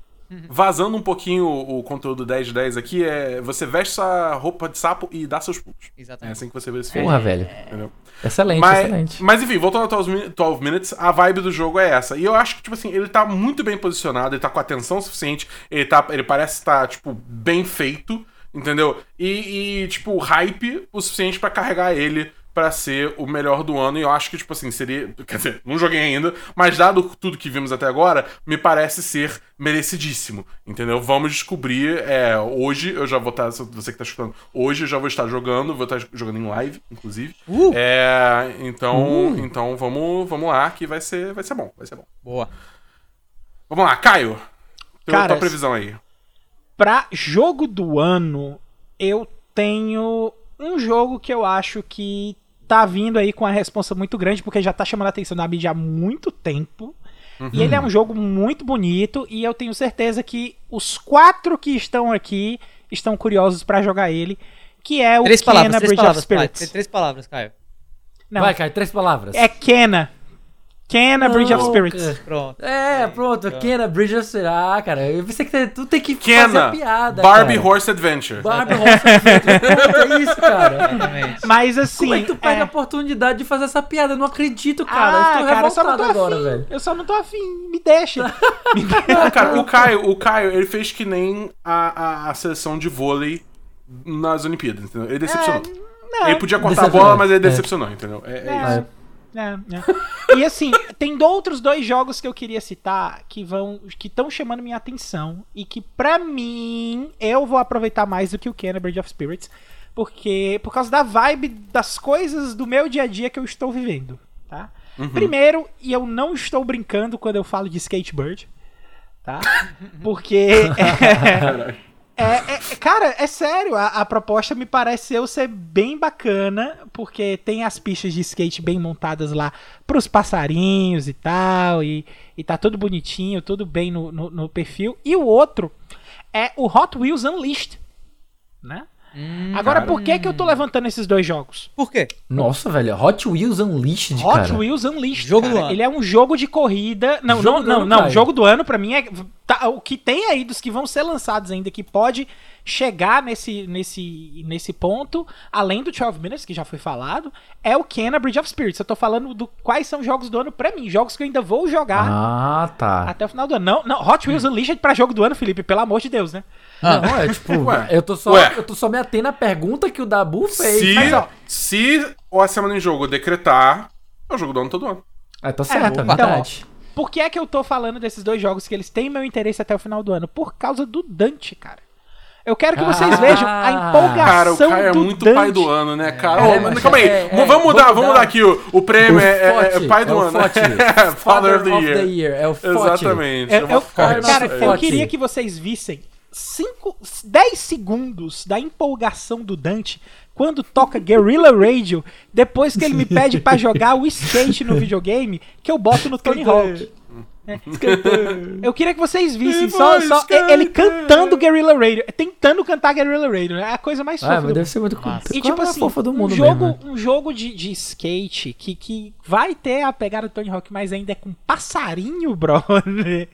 Vazando um pouquinho o, o conteúdo 10 de 10 aqui, é você veste sua roupa de sapo e dá seus pulos. É Exatamente. assim que você vê esse filme. Porra, velho. Entendeu? Excelente, Mas, excelente. mas enfim, voltando ao 12 Min- 12 Minutes, a vibe do jogo é essa. E eu acho que, tipo assim, ele tá muito bem posicionado, ele tá com atenção suficiente, ele, tá, ele parece estar, tipo, bem feito, entendeu? E, e, tipo, hype o suficiente pra carregar ele pra ser o melhor do ano. E eu acho que, tipo assim, seria. Quer dizer, não joguei ainda, mas dado tudo que vimos até agora, me parece ser merecidíssimo, entendeu? Vamos descobrir. É, hoje eu já vou estar. Você que tá escutando, hoje eu já vou estar jogando, vou estar jogando em live, inclusive. Uh, É, então, então vamos, vamos lá que vai ser, vai ser bom, vai ser bom. boa. Vamos lá, Caio. Cara, tua previsão aí. Pra jogo do ano, eu tenho um jogo que eu acho que tá vindo aí com uma responsa muito grande, porque já tá chamando a atenção da mídia há muito tempo. E ele é um jogo muito bonito, e eu tenho certeza que os quatro que estão aqui estão curiosos pra jogar ele, que é o Três Kena palavras, três Bridge palavras. of Spirits. Vai, três palavras, Caio. Não, Vai, Caio, três palavras. é Kena. Kena Bridge of Spirits. cara. Pronto. É, pronto, Kena Bridge of Spirits. Ah, cara, eu pensei que tu tem que fazer Kena, a piada, Barbie cara. Horse Adventure. Barbie Horse Adventure. Pronto, é isso, cara. Exatamente. Mas assim. Como é que tu perde é- a oportunidade de fazer essa piada? Eu não acredito, cara. Ah, eu tô cara, eu só não revoltado tô agora, afim. velho. Eu só não tô afim. Me deixa. Não, cara, o Caio, o Caio, ele fez que nem a, a, a seleção de vôlei nas Olimpíadas, entendeu? Ele decepcionou. Não. Ele podia cortar a bola, mas ele é. decepcionou, entendeu? É, é isso. É, é. E assim, tem outros dois jogos que eu queria citar que vão que estão chamando minha atenção e que pra mim eu vou aproveitar mais do que o Kenna Bridge of Spirits, porque por causa da vibe das coisas do meu dia a dia que eu estou vivendo, tá? Primeiro, e eu não estou brincando quando eu falo de skateboard, tá? Porque é, é, é- cara, é sério, a, a proposta me pareceu ser bem bacana, porque tem as pistas de skate bem montadas lá pros passarinhos e tal, e, e tá tudo bonitinho, tudo bem no, no, no perfil. E o outro é o Hot Wheels Unleashed, né? Agora, por que que eu tô levantando esses dois jogos? Por quê? Nossa, velho, Hot Wheels Unleashed, Hot cara. Wheels Unleashed. Jogo cara. do ano. Ele é um jogo de corrida. Não, Jogo não, não, ano, não. Jogo do ano, pra mim, é. tá, o que tem aí dos que vão ser lançados ainda, que pode chegar nesse, nesse, nesse ponto, além do 12 Minutes, que já foi falado, é o Kena Bridge of Spirits. Eu tô falando do quais são jogos do ano pra mim. Jogos que eu ainda vou jogar Ah, tá. até o final do ano. Não, não, Hot Wheels Unleashed pra jogo do ano, Felipe, pelo amor de Deus, né? Ah. Não, é tipo, Ué. eu tô só, Ué. eu tô só me atendo à pergunta que o Dabu fez. Se, mas, ó. se a semana em jogo decretar, é o jogo do ano todo ano. Ah, tá certo, é, então, verdade. Por que é que eu tô falando desses dois jogos que eles têm meu interesse até o final do ano? Por causa do Dante, cara. Eu quero que vocês Ah. vejam a empolgação Cara, o Caio é do muito Dante. pai do ano, né, cara? É, mas calma aí, é, é, vamos mudar, vamos mudar. aqui. O, o prêmio O é, é- é pai do é o ano. Fote. Father of the of Year. the Year, é o Fote. Exatamente. Eu, é foto. cara, eu queria que vocês vissem 5, 10 segundos da empolgação do Dante quando toca Guerrilla Radio, depois que ele me pede pra jogar o skate no videogame, que eu boto no Tony Hawk. É. Eu queria que vocês vissem só, só ele cantando Guerrilla Radio, tentando cantar Guerrilla Radio, é a coisa mais fofa Ah, mas mundo. deve ser muito Massa. E tipo é a assim, fofa do mundo um jogo, mesmo, né? um jogo de, de skate que, que vai ter a pegada do Tony Hawk, mas ainda é com passarinho, brother.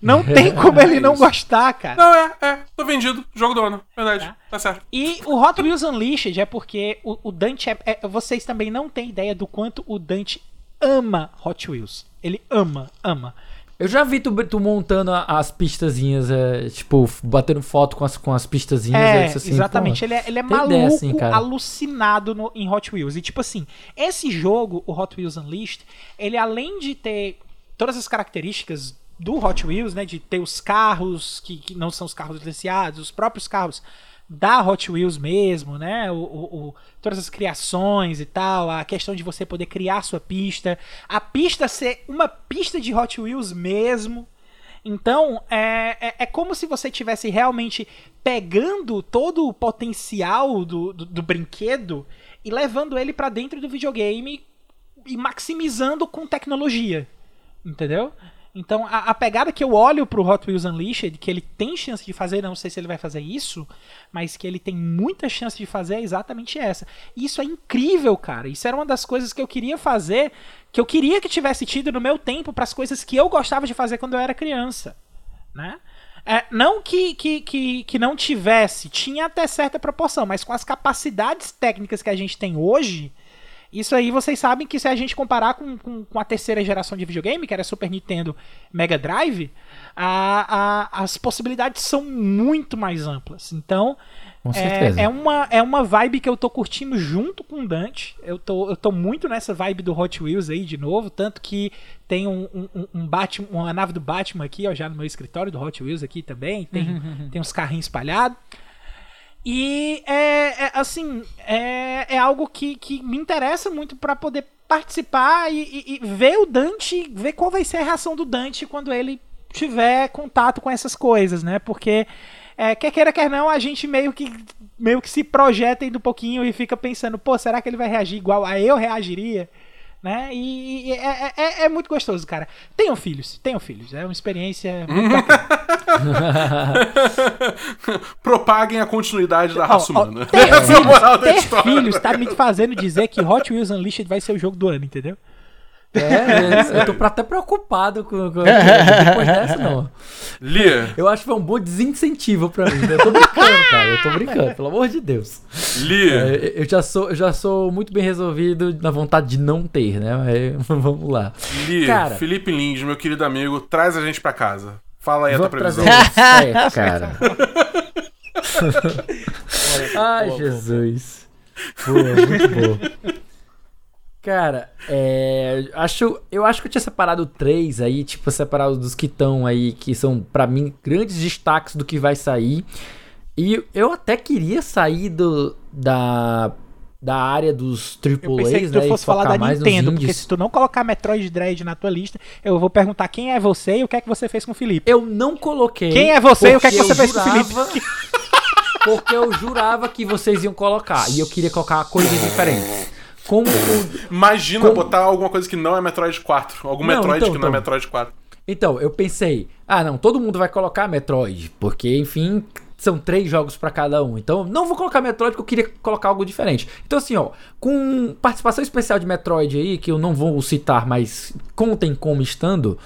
Não tem como ele não gostar, cara. Não, é, é. Tô vendido. Jogo do ano. Verdade. Tá, certo. E o Hot Wheels Unleashed é porque o, o Dante é, é- Vocês também não têm ideia do quanto o Dante ama Hot Wheels. Ele ama, ama. Eu já vi tu, tu montando as pistazinhas, é, tipo, batendo foto com as, com as pistazinhas. É, disse assim, exatamente. Ele é, ele é maluco, ideia assim, alucinado no- em Hot Wheels. E tipo assim, esse jogo, o Hot Wheels Unleashed, ele além de ter todas as características do Hot Wheels, né? De ter os carros que, que não são os carros licenciados, os próprios carros da Hot Wheels mesmo, né? O, o- o- todas as criações e tal, a questão de você poder criar sua pista, a pista ser uma pista de Hot Wheels mesmo. Então, é, é, é como se você tivesse realmente pegando todo o potencial do, do, do brinquedo e levando ele pra dentro do videogame e maximizando com tecnologia. Entendeu? Então, a, a pegada que eu olho pro Hot Wheels Unleashed, que ele tem chance de fazer, não sei se ele vai fazer isso, mas que ele tem muita chance de fazer é exatamente essa. E isso é incrível, cara. Isso era uma das coisas que eu queria fazer, que eu queria que tivesse tido no meu tempo para as coisas que eu gostava de fazer quando eu era criança, né? É, não que, que, que, que não tivesse, tinha até certa proporção, mas com as capacidades técnicas que a gente tem hoje, isso aí vocês sabem que se a gente comparar com, com, com a terceira geração de videogame, que era Super Nintendo Mega Drive, a, a- as possibilidades são muito mais amplas. Então, é, é uma, é uma vibe que eu tô curtindo junto com o Dante. Eu tô, eu tô muito nessa vibe do Hot Wheels aí de novo. Tanto que tem um, um, um- um Batman, uma nave do Batman aqui, ó, já no meu escritório do Hot Wheels aqui também. Tem, tem uns carrinhos espalhados. E é, é, assim, é, é algo que, que me interessa muito pra poder participar e, e- e ver o Dante, ver qual vai ser a reação do Dante quando ele tiver contato com essas coisas, né? Porque é, quer queira, quer não, a gente meio que meio que se projeta ainda um pouquinho e fica pensando, pô, será que ele vai reagir igual a eu reagiria? Né? E, e é, é- é muito gostoso, cara. Tenham filhos, tenham filhos. É uma experiência muito. Propaguem a continuidade da raça ó, humana. ter é filhos, ter filhos tá me fazendo dizer que Hot Wheels Unleashed vai ser o jogo do ano, entendeu? É, eu tô até preocupado com, com depois dessa, não. Lia, Eu acho que foi um bom desincentivo pra mim. Eu tô brincando, cara. Eu tô brincando, pelo amor de Deus. Lia. É, eu, já sou, eu já sou muito bem resolvido na vontade de não ter, né? Mas vamos lá. Lia, Cara. Felipe Lins, meu querido amigo, traz a gente pra casa. Fala aí a tua previsão. É, cara. Ai, Jesus. Boa, muito boa. Cara, é, acho, eu acho que eu tinha separado três aí, tipo, separado dos que estão aí, que são, pra mim, grandes destaques do que vai sair. E eu até queria sair do, da, da área dos Eu pensei que AAAs, tu né? fosse falar da Nintendo, porque se tu não colocar Metroid Dread na tua lista, eu vou perguntar quem é você e o que é que você fez com o Felipe. Eu não coloquei. Quem é você e o que é que você fez com o Felipe? Porque eu jurava que vocês iam colocar. E eu queria colocar coisas diferentes. Como Imagina Como- botar alguma coisa que não é Metroid 4. Algum Não, Metroid então, que não é então. Metroid 4. Então, eu pensei, ah, não, todo mundo vai colocar Metroid, porque, enfim, são três jogos pra cada um. Então, não vou colocar Metroid porque eu queria colocar algo diferente. Então, assim, ó, com participação especial de Metroid aí, que eu não vou citar, mas contem como estando,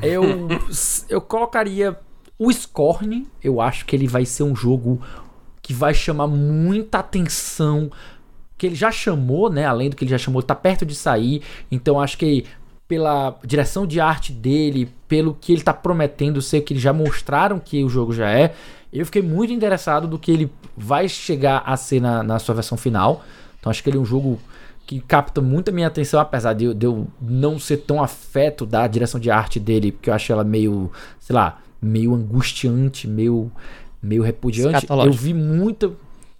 eu, eu colocaria o Scorn. Eu acho que ele vai ser um jogo que vai chamar muita atenção que ele já chamou, né? Além do que ele já chamou, tá perto de sair. Então acho que pela direção de arte dele, pelo que ele tá prometendo ser, que eles já mostraram que o jogo já é, eu fiquei muito interessado do que ele vai chegar a ser na, na sua versão final. Então acho que ele é um jogo que capta muito a minha atenção, apesar de, eu- de eu não ser tão afeto da direção de arte dele, porque eu acho ela meio, sei lá, meio angustiante, meio, meio repudiante. Eu vi muita.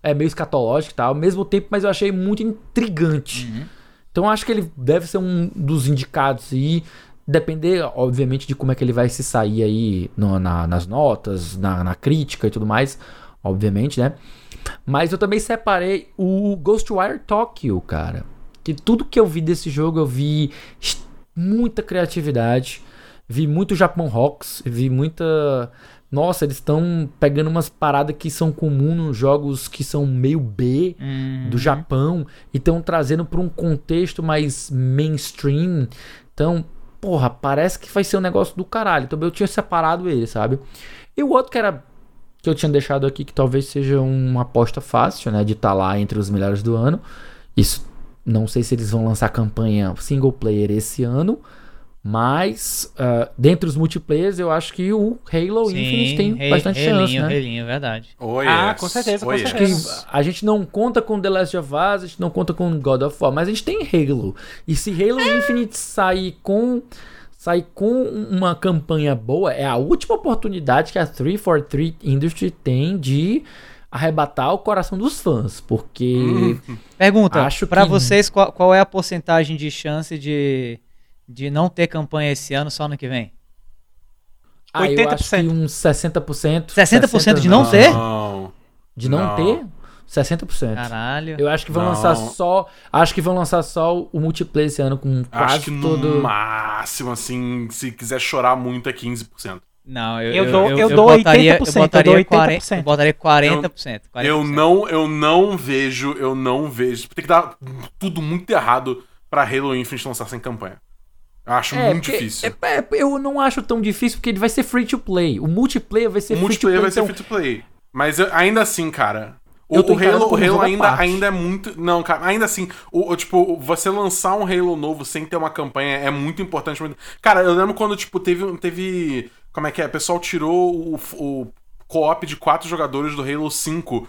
É meio escatológico e tal, ao mesmo tempo, mas eu achei muito intrigante. Então eu acho que ele deve ser um dos indicados e depender, obviamente, de como é que ele vai se sair aí no- na- nas notas, na, na crítica e tudo mais, obviamente, né? Mas eu também separei o Ghostwire Tokyo, cara. Que tudo que eu vi desse jogo, eu vi muita criatividade, vi muito Japão Rocks, vi muita. Nossa, eles estão pegando umas paradas que são comuns nos jogos que são meio B Hum, do Japão e estão trazendo para um contexto mais mainstream. Então, porra, parece que vai ser um negócio do caralho. Então eu tinha separado ele, sabe? E o outro que era que eu tinha deixado aqui que talvez seja uma aposta fácil, né, de estar lá entre os melhores do ano. Isso não sei se eles vão lançar campanha single player esse ano, mas ah, dentre os multiplayers eu acho que o Halo Infinite tem rei- bastante chance, relinho, né? relinho, verdade. Oh, Ah, yes. com certeza, Oh, com yes. certeza. que a gente não conta com The Last of Us, a gente não conta com God of War, mas a gente tem Halo. E se Halo Infinite sair com sair com uma campanha boa, é a última oportunidade que a 343 Industry tem de arrebatar o coração dos fãs, porque Pergunta, Acho pra que- vocês, qual, qual é a porcentagem de chance de, de não ter campanha esse ano, só ano que vem? ah, eu acho 80%. que uns 60%, 60% de não, não ter? Não. de não, Não. ter, 60%. Caralho. Eu acho que vão Não. lançar só, acho que vão lançar só o multiplayer esse ano com quase Acho que no todo máximo, assim, se quiser chorar muito, é 15%. Não, eu, Eu dou- eu dou botaria, 80%, eu botaria, eu dou 40, 80%. eu botaria 40%. 40%. Eu não, eu não vejo, eu não vejo. Tem que dar tudo muito errado pra Halo Infinite lançar sem campanha. Eu acho muito porque- difícil. é- é- eu não acho tão difícil porque ele vai ser free to play. O multiplayer vai ser o free to multiplayer play. vai ser então, free to play. Mas eu- ainda assim, cara. O, o Halo, o Halo ainda, ainda é muito. Não, cara, ainda assim, o, o, tipo, você lançar um Halo novo sem ter uma campanha é muito importante. muito- Cara, eu lembro quando, tipo, teve. teve como é que é? O pessoal tirou o, o co-op de quatro jogadores do Halo 5.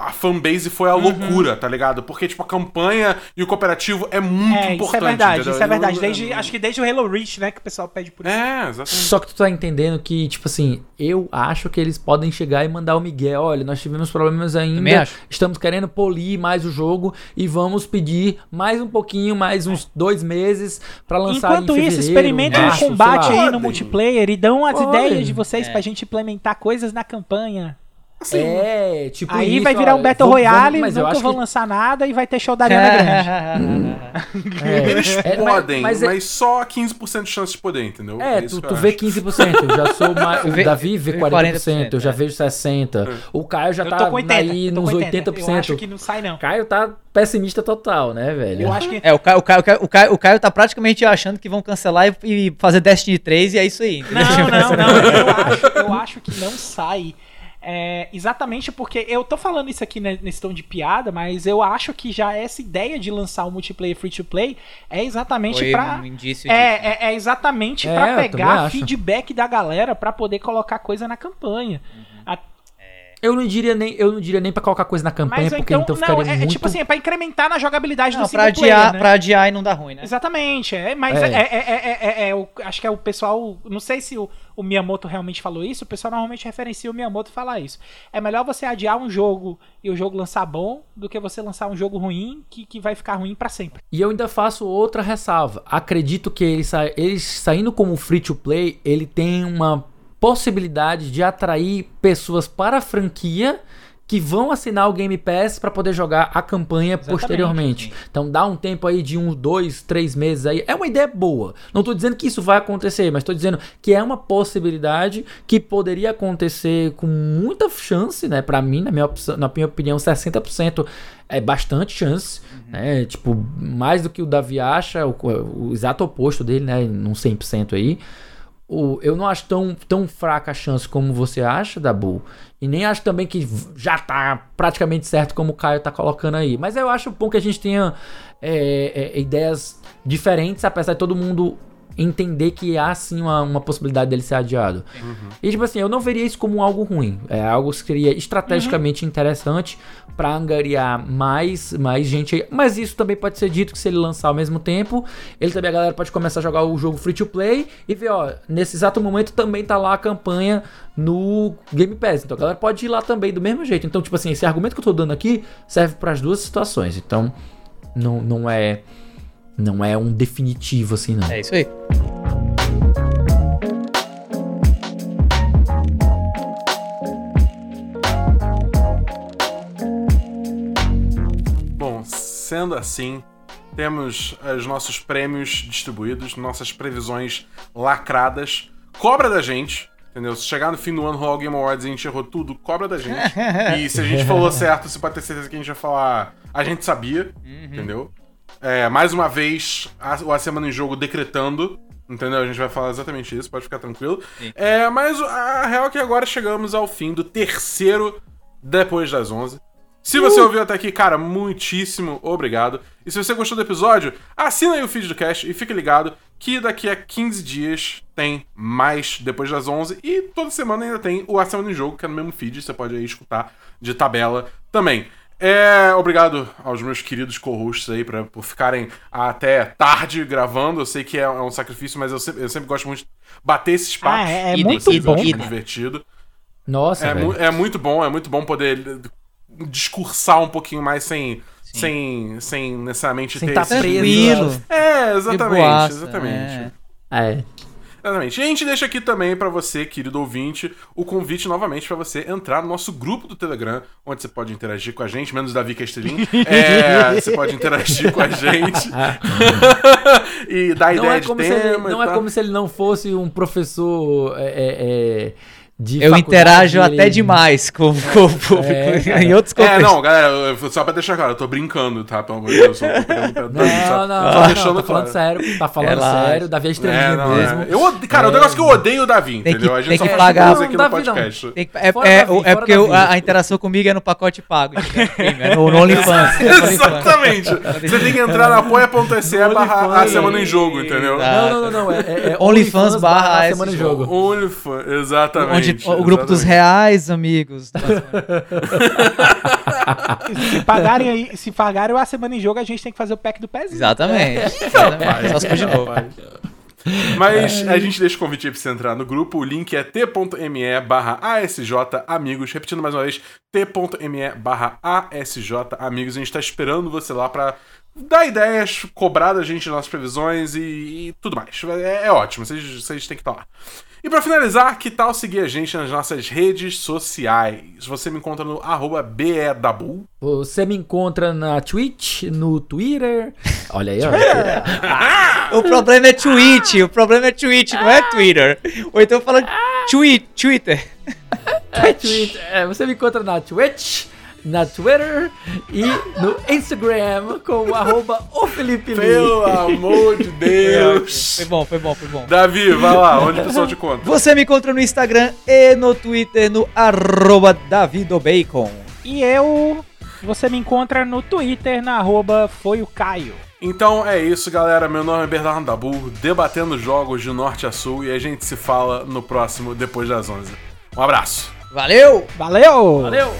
A, fanbase foi a Uhum. loucura, tá ligado? Porque, tipo, a campanha e o cooperativo é muito É, importante. isso é verdade, entendeu? isso é verdade. Eu- Desde, acho que desde o Halo Reach, né, que o pessoal pede por isso. É, exatamente. Só que tu tá entendendo que, tipo assim, eu acho que eles podem chegar e mandar o Miguel, olha, nós tivemos problemas ainda, acho. estamos querendo polir mais o jogo e vamos pedir mais um pouquinho, mais uns dois meses pra lançar Enquanto em isso, experimentem o combate aí no multiplayer e dão as Podem. ideias de vocês É. pra gente implementar coisas na campanha. Assim, É, tipo aí isso, vai virar um Battle vamos- Royale, mas eu nunca vão que- lançar nada e vai ter show da Ariana Grande. é, Eles é, mas- podem, mas, mas é- só 15% de chance de poder, entendeu? É, isso tu, que tu vê acho. 15%, eu já sou mais. O Davi vê vê 40%, eu já é. vejo 60%. O Caio já tá tô com 80, aí nos com 80%. Eu acho que não sai, não. Caio tá pessimista total, né, velho? Eu acho que. É, o Caio, o, Caio, o, Caio, o, Caio, o Caio tá praticamente achando que vão cancelar e, e fazer Destiny 3 e é isso aí. entendeu? Não, não, não. Eu acho, eu acho que não sai. É, exatamente porque eu tô falando isso aqui ne- nesse tom de piada, mas eu acho que já essa ideia de lançar um multiplayer free to play é exatamente Foi pra. um indício disso. É, é, é exatamente É, também pegar feedback da galera pra poder colocar coisa na campanha. Uhum. A- Eu não diria nem, eu não diria nem pra colocar coisa na campanha, Mas porque então, então não, ficaria é, é muito... tipo assim, é pra incrementar na jogabilidade Não, do pra single player, adiar, né? pra adiar e não dá ruim, né? Exatamente, é, mas É. é. É, é, é, é, é, o- acho que é o pessoal. Não sei se o, o Miyamoto realmente falou isso, o pessoal normalmente referencia o Miyamoto falar isso. É melhor você adiar um jogo e o jogo lançar bom do que você lançar um jogo ruim que, que vai ficar ruim pra sempre. E eu ainda faço outra ressalva. Acredito que ele, sa ele saindo como free to play, ele tem uma possibilidade de atrair pessoas para a franquia que vão assinar o Game Pass para poder jogar a campanha Exatamente, posteriormente. Então dá um tempo aí de uns dois, três meses aí. É uma ideia boa. Não tô dizendo que isso vai acontecer, mas tô dizendo que é uma possibilidade que poderia acontecer com muita chance, né? Para mim, na minha, opção, na minha opinião, 60% é bastante chance, né? Tipo, mais do que o Davi acha, o, o exato oposto dele, né? Num 100% aí. O, eu não acho tão, tão fraca a chance como você acha, Dabu. E nem acho também que já tá praticamente certo como o Caio tá colocando aí. Mas eu acho bom que a gente tenha é, é, ideias diferentes, apesar de todo mundo entender que há sim uma, uma possibilidade dele ser adiado. E tipo assim, eu não veria isso como algo ruim. É algo que seria estrategicamente interessante pra angariar mais, mais gente aí. Mas isso também pode ser dito que se ele lançar ao mesmo tempo, ele também a galera pode começar a jogar o jogo free to play e ver, ó, nesse exato momento também tá lá a campanha no Game Pass. Então a galera pode ir lá também do mesmo jeito. Então, tipo assim, esse argumento que eu tô dando aqui serve para as duas situações. Então, não, não é não é um definitivo assim, não. É isso aí. Sendo assim, temos os nossos prêmios distribuídos, nossas previsões lacradas. Cobra da gente, entendeu? Se chegar no fim do ano, rolar o Game Awards e a gente errou tudo, cobra da gente. e se a gente falou certo, você pode ter certeza que a gente vai falar. A gente sabia, entendeu? É, mais uma vez, a, a Semana em Jogo decretando. Entendeu? A gente vai falar exatamente isso, pode ficar tranquilo. É, mas a real é que agora chegamos ao fim do terceiro depois das 11. Se você ouviu até aqui, cara, muitíssimo obrigado. E se você gostou do episódio, assina aí o feed do cast e fique ligado que daqui a 15 dias tem mais depois das 11 e toda semana ainda tem o A Semana em Jogo, que é no mesmo feed, você pode aí escutar de tabela também. É, obrigado aos meus queridos co-hosts aí pra, por ficarem até tarde gravando. Eu sei que é, é um sacrifício, mas eu sempre, eu sempre gosto muito de bater esses papos. Ah, é, é muito bom. É divertido. Nossa, É, mu- é muito bom, é muito bom poder discursar um pouquinho mais sem, sem, sem necessariamente Sem ter tá esse- preso. Tranquilo. É, exatamente, exatamente. é. É. Exatamente. E a gente deixa aqui também pra você, querido ouvinte, o convite novamente pra você entrar no nosso grupo do Telegram, onde você pode interagir com a gente, menos Davi Castelin. É, você pode interagir com a gente e dar Não, ideia é de ele, tema. e não é tal. como se ele não fosse um professor é, é, é, Eu interajo ele- até demais com, com o público É, em outros É, contextos. não, galera, eu- só pra deixar claro, eu tô brincando, tá? Pelo amor de Deus, eu tô pegando pé Não, só- não, só não, deixando tá falando claro. sério, tá falando Relaxa. sério, Davi é estrelinha É, não, mesmo. é. Eu. Cara, o negócio que eu odeio o Davi, Tem que- entendeu? a gente tem só que faz pagar- coisa aqui Não, no Davi não. podcast. Tem que- é, Fora é- Davi, é porque o- a, a interação comigo é no pacote pago. É no, no OnlyFans. Exatamente. Você tem que entrar na apoia.se barra a semana em jogo, entendeu? Não, não, não, não. É, é, é OnlyFans barra a semana em jogo. OnlyFans, exatamente. O grupo dos exatamente. reais, amigos. Se pagarem aí, se pagarem a semana em jogo, a gente tem que fazer o pack do pezinho. Exatamente. Exatamente. Só se for de novo. Mas a gente deixa o convite aí pra você entrar no grupo. O link é t.me barra ASJ Amigos. Repetindo mais uma vez, t.me barra ASJ Amigos. A gente tá esperando você lá pra dar ideias, cobrar da gente nossas previsões e, e tudo mais. É, é ótimo, vocês, vocês têm que estar lá. E pra finalizar, que tal seguir a gente nas nossas redes sociais? Você me encontra no arroba BEDabu. Você me encontra na Twitch, no Twitter. Olha aí, ó. O problema é tweet. O problema é tweet, não é Twitter. Ou então fala tweet, Twitter. É, Twitter. É, você me encontra na Twitch, na Twitter e no Instagram com o arroba o Felipe Lee. Pelo amor de Deus! Foi bom, foi bom, foi bom. Davi, vai lá, onde o pessoal te conta? Você me encontra no Instagram e no Twitter no arroba davidobacon. E eu. Você me encontra no Twitter, na arroba foi o Caio. Então é isso, galera. Meu nome é Bernardo Dabu, debatendo jogos de norte a sul e a gente se fala no próximo Depois das 11. Um abraço! Valeu! Valeu! Valeu!